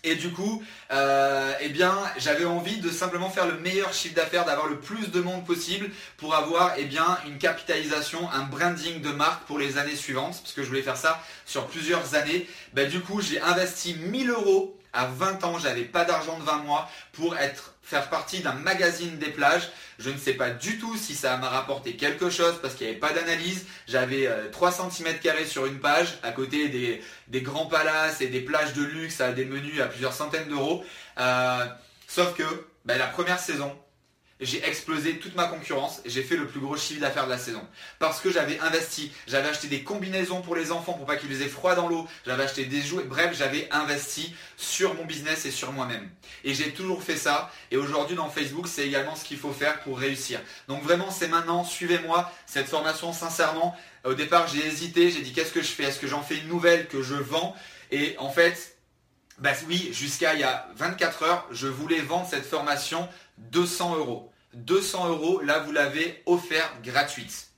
et du coup, euh, eh j'avais envie de simplement faire le meilleur chiffre d'affaires, d'avoir le plus de monde possible pour avoir eh une capitalisation, un branding de marque pour les années suivantes, parce que je voulais faire ça sur plusieurs années. Ben, du coup, j'ai investi 1000 euros à 20 ans, j'avais pas d'argent de 20 mois pour être faire partie d'un magazine des plages. Je ne sais pas du tout si ça m'a rapporté quelque chose parce qu'il n'y avait pas d'analyse. J'avais 3 euh, cm sur une page à côté des, grands palaces et des plages de luxe à des menus à plusieurs centaines d'euros. Euh, sauf que ben, la première saison, j'ai explosé toute ma concurrence et j'ai fait le plus gros chiffre d'affaires de la saison. Parce que j'avais investi, j'avais acheté des combinaisons pour les enfants pour pas qu'ils aient froid dans l'eau, j'avais acheté des jouets, bref, j'avais investi sur mon business et sur moi-même. Et j'ai toujours fait ça et aujourd'hui dans Facebook, c'est également ce qu'il faut faire pour réussir. Donc vraiment, c'est maintenant, suivez-moi cette formation sincèrement. Au départ, j'ai hésité, j'ai dit qu'est-ce que je fais? Est-ce que j'en fais une nouvelle que je vends? Et en fait, bah oui, jusqu'à il y a 24 heures, je voulais vendre cette formation 200 euros. 200 euros, là vous l'avez offert gratuite.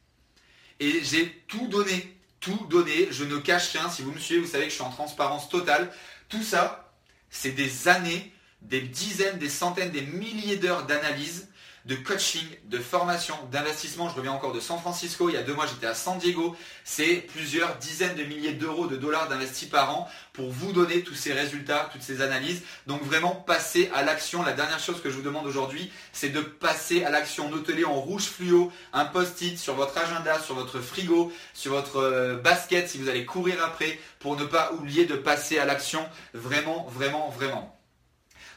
Et j'ai tout donné, tout donné, je ne cache rien, si vous me suivez, vous savez que je suis en transparence totale. Tout ça, c'est des années, des dizaines, des centaines, des milliers d'heures d'analyse de coaching, de formation, d'investissement. Je reviens encore de San Francisco. Il y a deux mois, j'étais à San Diego. C'est plusieurs dizaines de milliers d'euros, de dollars d'investis par an pour vous donner tous ces résultats, toutes ces analyses. Donc vraiment, passer à l'action. La dernière chose que je vous demande aujourd'hui, c'est de passer à l'action. Notez-les en rouge fluo, un post-it sur votre agenda, sur votre frigo, sur votre euh, basket si vous allez courir après pour ne pas oublier de passer à l'action. Vraiment, vraiment, vraiment.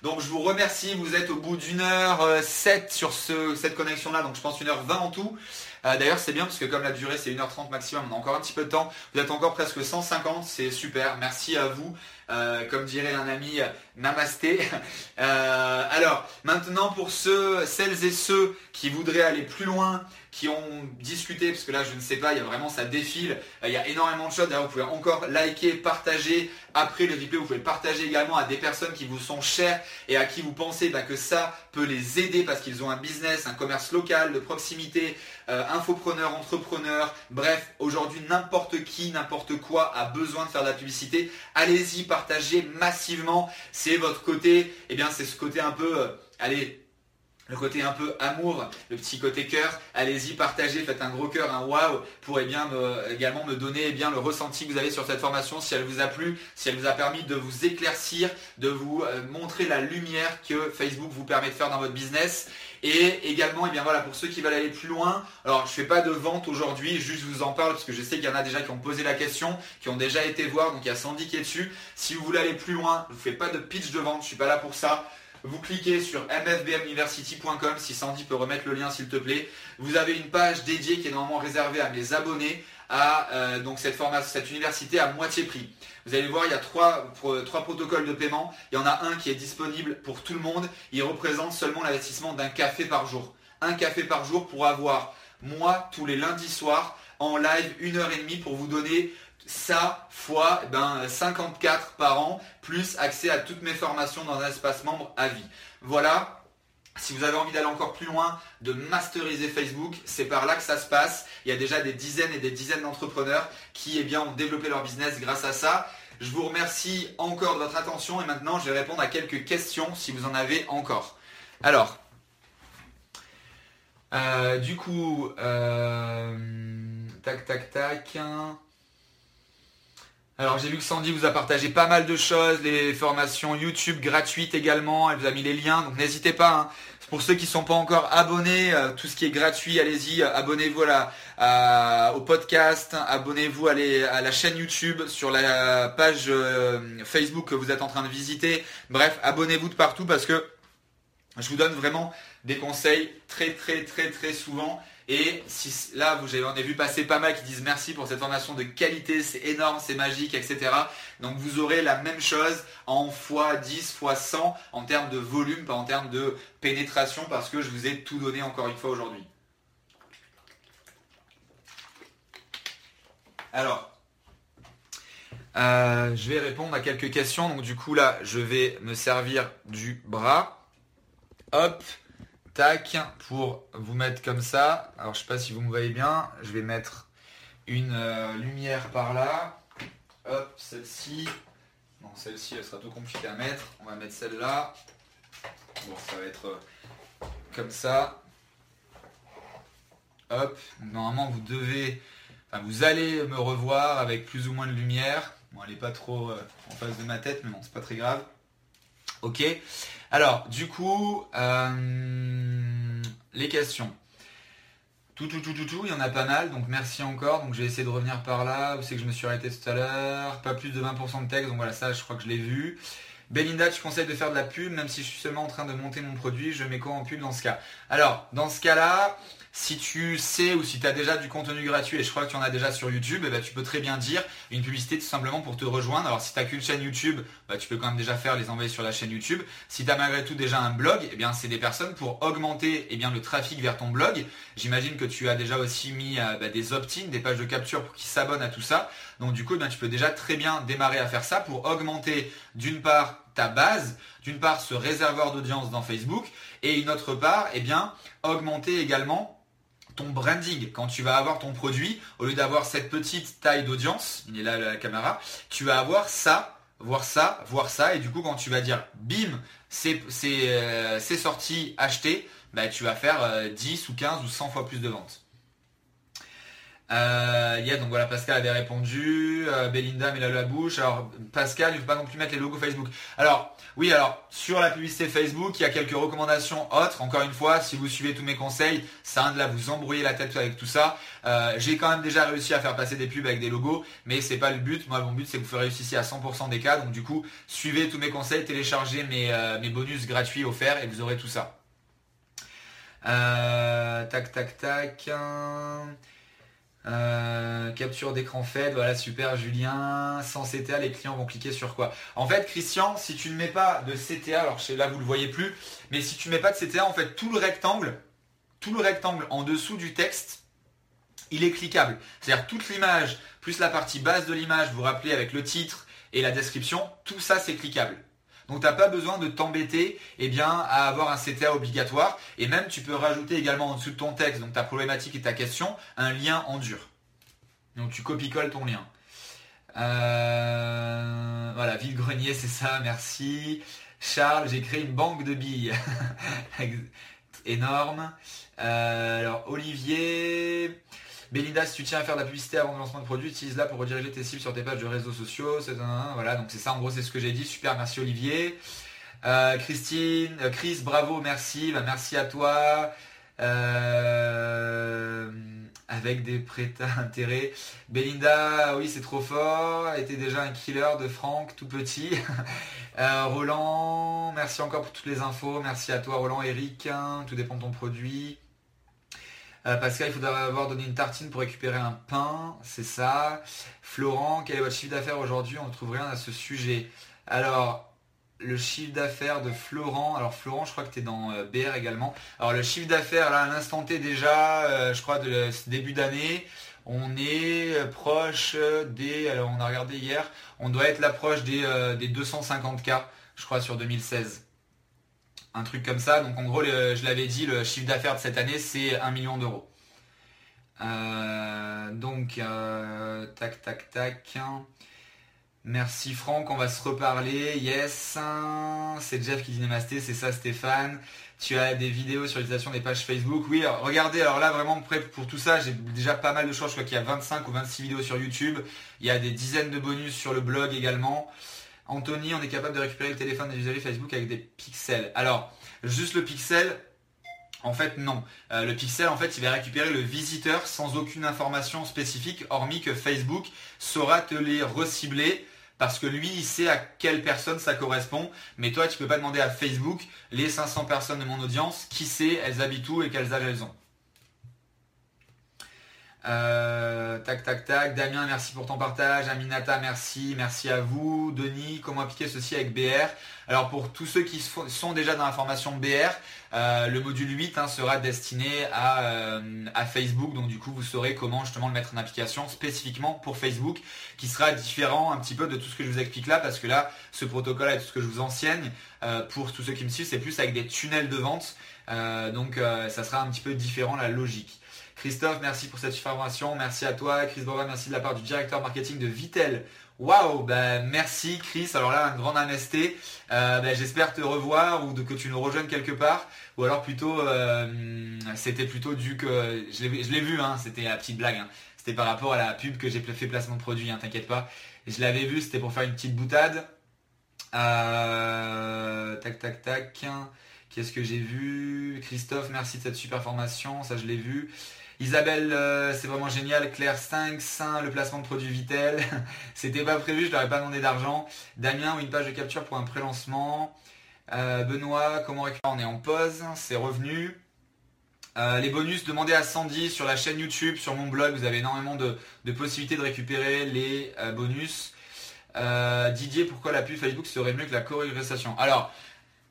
Donc je vous remercie, vous êtes au bout d'une heure 7 euh, sur cette connexion-là, donc je pense une heure 20 en tout. Euh, d'ailleurs c'est bien parce que comme la durée c'est 1h30 maximum, on a encore un petit peu de temps. Vous êtes encore presque 150, c'est super. Merci à vous. Euh, comme dirait un ami, namasté. *laughs* alors, maintenant pour ceux, celles et ceux qui voudraient aller plus loin, qui ont discuté, parce que là je ne sais pas, il y a vraiment ça défile, il y a énormément de choses, d'ailleurs vous pouvez encore liker, partager, après le replay vous pouvez partager également à des personnes qui vous sont chères et à qui vous pensez bah, que ça peut les aider parce qu'ils ont un business, un commerce local, de proximité, euh, infopreneur, entrepreneur, bref, aujourd'hui n'importe qui, n'importe quoi a besoin de faire de la publicité, allez-y, partagez massivement, c'est votre côté, et eh bien c'est ce côté un peu, euh, allez, le côté un peu amour, le petit côté cœur, allez-y, partagez, faites un gros cœur, un waouh, pour eh bien, également me donner eh bien, le ressenti que vous avez sur cette formation, si elle vous a plu, si elle vous a permis de vous éclaircir, de vous euh, montrer la lumière que Facebook vous permet de faire dans votre business. Et également, eh bien voilà, pour ceux qui veulent aller plus loin, alors je fais pas de vente aujourd'hui, juste vous en parle parce que je sais qu'il y en a déjà qui ont posé la question, qui ont déjà été voir, donc il y a Sandy qui est dessus. Si vous voulez aller plus loin, je ne fais pas de pitch de vente, je suis pas là pour ça vous cliquez sur mfbmuniversity.com si Sandy peut remettre le lien s'il te plaît. Vous avez une page dédiée qui est normalement réservée à mes abonnés à euh, cette, université à moitié prix. Vous allez voir, il y a trois, trois protocoles de paiement. Il y en a un qui est disponible pour tout le monde. Il représente seulement l'investissement d'un café par jour. Un café par jour pour avoir moi tous les lundis soirs en live une heure et demie pour vous donner ça fois eh ben, 54 par an, plus accès à toutes mes formations dans un espace membre à vie. Voilà, si vous avez envie d'aller encore plus loin, de masteriser Facebook, c'est par là que ça se passe. Il y a déjà des dizaines et des dizaines d'entrepreneurs qui eh bien, ont développé leur business grâce à ça. Je vous remercie encore de votre attention et maintenant je vais répondre à quelques questions si vous en avez encore. Alors, euh, du coup, euh, tac, tac, tac. Alors j'ai vu que Sandy vous a partagé pas mal de choses, les formations YouTube gratuites également, elle vous a mis les liens, donc n'hésitez pas. Hein. Pour ceux qui ne sont pas encore abonnés, euh, tout ce qui est gratuit, allez-y, abonnez-vous au podcast, abonnez-vous à, la chaîne YouTube, sur la page Facebook que vous êtes en train de visiter. Bref, abonnez-vous de partout parce que je vous donne vraiment des conseils très très très très souvent et si là, vous avez vu passer pas mal qui disent merci pour cette formation de qualité, c'est énorme, c'est magique, etc. Donc vous aurez la même chose en x10, x100 en termes de volume, pas en termes de pénétration, parce que je vous ai tout donné encore une fois aujourd'hui. Alors, euh, je vais répondre à quelques questions. Donc du coup là, je vais me servir du bras. Hop tac, pour vous mettre comme ça. Alors je sais pas si vous me voyez bien, je vais mettre une euh, lumière par là. Hop, celle-ci. Non, celle-ci, elle sera tout compliquée à mettre. On va mettre celle-là. Bon, ça va être euh, comme ça. Hop, normalement vous devez, enfin vous allez me revoir avec plus ou moins de lumière. Bon, elle n'est pas trop euh, en face de ma tête, mais bon, c'est pas très grave. Ok. Alors, du coup, euh, les questions. Tout, tout, tout, tout, tout, il y en a pas mal, donc merci encore. Donc j'ai essayé de revenir par là. Où c'est que je me suis arrêté tout à l'heure Pas plus de 20% de texte, donc voilà, ça je crois que je l'ai vu. Belinda, tu conseilles de faire de la pub, même si je suis seulement en train de monter mon produit, je mets quoi en pub dans ce cas? Alors, dans ce cas-là, si tu sais ou si tu as déjà du contenu gratuit, et je crois que tu en as déjà sur YouTube, eh ben, tu peux très bien dire une publicité tout simplement pour te rejoindre. Alors si tu n'as qu'une chaîne YouTube, bah, tu peux quand même déjà faire les envoyer sur la chaîne YouTube. Si tu as malgré tout déjà un blog, eh bien c'est des personnes pour augmenter eh bien, le trafic vers ton blog. J'imagine que tu as déjà aussi mis euh, bah, des opt-in, des pages de capture pour qu'ils s'abonnent à tout ça. Donc du coup, tu peux déjà très bien démarrer à faire ça pour augmenter d'une part ta base, d'une part ce réservoir d'audience dans Facebook, et une autre part, eh bien, augmenter également ton branding, quand tu vas avoir ton produit, au lieu d'avoir cette petite taille d'audience, il est là la caméra, tu vas avoir ça, voir ça, voir ça, et du coup quand tu vas dire bim, c'est euh, sorti, acheté, bah, tu vas faire 10 euh, ou 15 ou 100 fois plus de ventes. Euh, donc voilà, Pascal avait répondu. Euh, Belinda met la, bouche. Alors Pascal, il ne faut pas non plus mettre les logos Facebook. Alors oui, alors sur la publicité Facebook, il y a quelques recommandations autres. Encore une fois, si vous suivez tous mes conseils, ça de là vous embrouiller la tête avec tout ça. Euh, j'ai quand même déjà réussi à faire passer des pubs avec des logos, mais c'est pas le but. Moi, mon but c'est que vous réussissiez à 100% des cas. Donc du coup, suivez tous mes conseils, téléchargez mes, euh, mes bonus gratuits offerts et vous aurez tout ça. tac, tac, tac. Euh, capture d'écran faite, voilà super Julien. Sans CTA, les clients vont cliquer sur quoi? En fait, Christian, si tu ne mets pas de CTA, alors là vous le voyez plus, mais si tu ne mets pas de CTA, en fait tout le rectangle, tout le rectangle en dessous du texte, il est cliquable. C'est-à-dire toute l'image plus la partie basse de l'image, vous vous rappelez avec le titre et la description, tout ça c'est cliquable. Donc tu n'as pas besoin de t'embêter eh à avoir un CTA obligatoire. Et même tu peux rajouter également en dessous de ton texte, donc ta problématique et ta question, un lien en dur. Donc tu copie-colles ton lien. Euh, voilà, vide-grenier, c'est ça, merci. Charles, j'ai créé une banque de billes. *laughs* Énorme. Euh, alors Olivier, Belinda, si tu tiens à faire de la publicité avant le lancement de produit, utilise-la pour rediriger tes cibles sur tes pages de réseaux sociaux. voilà, donc c'est ça en gros, c'est ce que j'ai dit. Super, merci Olivier. Euh, Christine, euh, Chris, bravo, merci. Bah, merci à toi. Euh, avec des prêts à intérêt. Belinda, oui, c'est trop fort. Était déjà un killer de Franck, tout petit. *laughs* Roland, merci encore pour toutes les infos. Merci à toi, Roland, Eric. Hein, tout dépend de ton produit. Euh, Pascal, il faudra avoir donné une tartine pour récupérer un pain, c'est ça. Florent, quel est votre chiffre d'affaires aujourd'hui? On ne trouve rien à ce sujet. Alors, le chiffre d'affaires de Florent. Alors Florent, je crois que tu es dans euh, BR également. Alors le chiffre d'affaires, là, à l'instant T déjà, euh, je crois de ce début d'année, on est proche des. Alors on a regardé hier, on doit être l'approche des, des 250K, je crois, sur 2016 un truc comme ça. Donc en gros, je l'avais dit, le chiffre d'affaires de cette année, c'est 1 million d'euros. Euh, donc, euh, tac, tac, tac. Merci Franck, on va se reparler. Yes, c'est Jeff qui dit c'est ça Stéphane. Tu as des vidéos sur l'utilisation des pages Facebook. Oui, regardez, alors là vraiment pour tout ça, j'ai déjà pas mal de choses. Je crois qu'il y a 25 ou 26 vidéos sur YouTube. Il y a des dizaines de bonus sur le blog également. Anthony, on est capable de récupérer le téléphone des usagers Facebook avec des pixels. Alors, juste le pixel, En fait, non. Euh, le pixel, en fait, il va récupérer le visiteur sans aucune information spécifique, hormis que Facebook saura te les recibler parce que lui, il sait à quelle personne ça correspond. Mais toi, tu peux pas demander à Facebook, les 500 personnes de mon audience, qui sait, elles habitent où et quelles âges elles ont. Euh, tac, tac, tac. Damien, merci pour ton partage. Aminata, merci. Merci à vous. Denis, comment appliquer ceci avec BR Alors pour tous ceux qui sont déjà dans la formation BR, euh, le module 8 hein, sera destiné euh, à, Facebook. Donc du coup, vous saurez comment justement le mettre en application spécifiquement pour Facebook, qui sera différent un petit peu de tout ce que je vous explique là, parce que là, ce protocole et tout ce que je vous enseigne, pour tous ceux qui me suivent, c'est plus avec des tunnels de vente. donc ça sera un petit peu différent la logique. Christophe, merci pour cette information. Merci à toi. Chris Borel, merci de la part du directeur marketing de Vitel. Waouh, ben merci Chris. Alors là, un grand MST. Euh, ben, j'espère te revoir ou que tu nous rejoignes quelque part. Ou alors plutôt, euh, c'était plutôt dû que je l'ai vu, hein, c'était la petite blague. Hein. C'était par rapport à la pub que j'ai fait placement de produit, hein, t'inquiète pas. Je l'avais vu, c'était pour faire une petite boutade. Euh, tac, tac, tac. Qu'est-ce que j'ai vu? Christophe, merci de cette super formation. Ça, je l'ai vu. Isabelle, euh, c'est vraiment génial. Claire 5, Saint, le placement de produits Vitel. *laughs* C'était pas prévu, je n'aurais pas demandé d'argent. Damien, une page de capture pour un pré-lancement. Euh, Benoît, comment récupérer? On est en pause, c'est revenu. Euh, les bonus, demandez à Sandy sur la chaîne YouTube, sur mon blog, vous avez énormément de, possibilités de récupérer les bonus. Didier, pourquoi la pub Facebook serait mieux que la co-régression? Alors,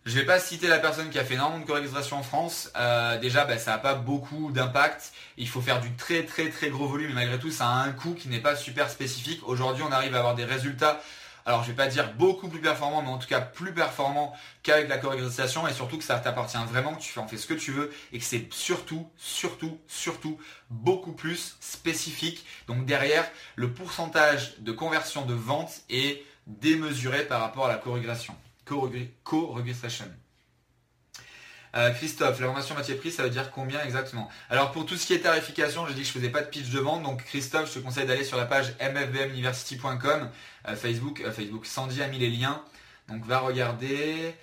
je ne vais pas citer la personne qui a fait énormément de corrections en France. Euh, déjà, bah, ça n'a pas beaucoup d'impact. Il faut faire du très très très gros volume et malgré tout, ça a un coût qui n'est pas super spécifique. Aujourd'hui, on arrive à avoir des résultats. Alors, je ne vais pas dire beaucoup plus performants, mais en tout cas plus performants qu'avec la correctation et surtout que ça t'appartient vraiment, que tu en fais ce que tu veux et que c'est surtout, surtout, surtout beaucoup plus spécifique. Donc derrière, le pourcentage de conversion de vente est démesuré par rapport à la corrégression co-registration. Euh, Christophe, la formation matière prix, ça veut dire combien exactement? Alors pour tout ce qui est tarification, j'ai dit que je faisais pas de pitch de vente, donc Christophe, je te conseille d'aller sur la page mfbmuniversity.com, euh, Facebook, euh, Facebook, Sandy a mis les liens, donc va regarder.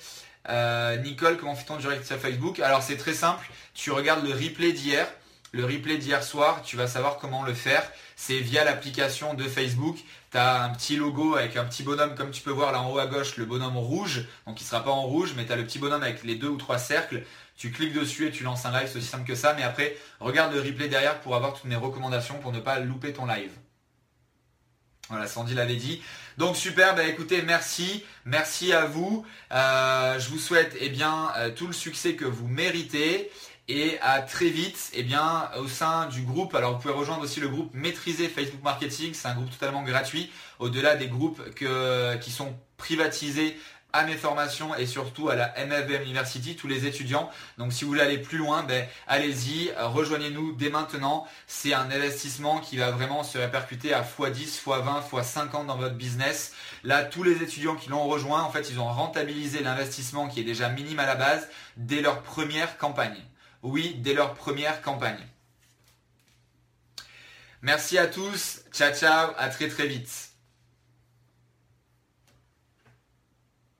Nicole, comment fait-on direct sur Facebook? Alors c'est très simple, tu regardes le replay d'hier, le replay d'hier soir, tu vas savoir comment le faire. C'est via l'application de Facebook. Tu un petit logo avec un petit bonhomme, comme tu peux voir là en haut à gauche, le bonhomme rouge. Donc il ne sera pas en rouge, mais tu le petit bonhomme avec les deux ou trois cercles. Tu cliques dessus et tu lances un live, c'est aussi simple que ça. Mais après, regarde le replay derrière pour avoir toutes mes recommandations pour ne pas louper ton live. Voilà, Sandy l'avait dit. Donc super, bah écoutez, merci, merci à vous. Euh, je vous souhaite eh bien euh, tout le succès que vous méritez et à très vite eh bien, au sein du groupe. Alors vous pouvez rejoindre aussi le groupe Maîtriser Facebook Marketing, c'est un groupe totalement gratuit, au-delà des groupes qui sont privatisés à mes formations et surtout à la MFBM University, tous les étudiants. Donc si vous voulez aller plus loin, ben, allez-y, rejoignez-nous dès maintenant. C'est un investissement qui va vraiment se répercuter à x10, x20, x50 dans votre business. Là, tous les étudiants qui l'ont rejoint, en fait, ils ont rentabilisé l'investissement qui est déjà minime à la base dès leur première campagne. Oui, dès leur première campagne. Merci à tous. Ciao, ciao. À très très vite.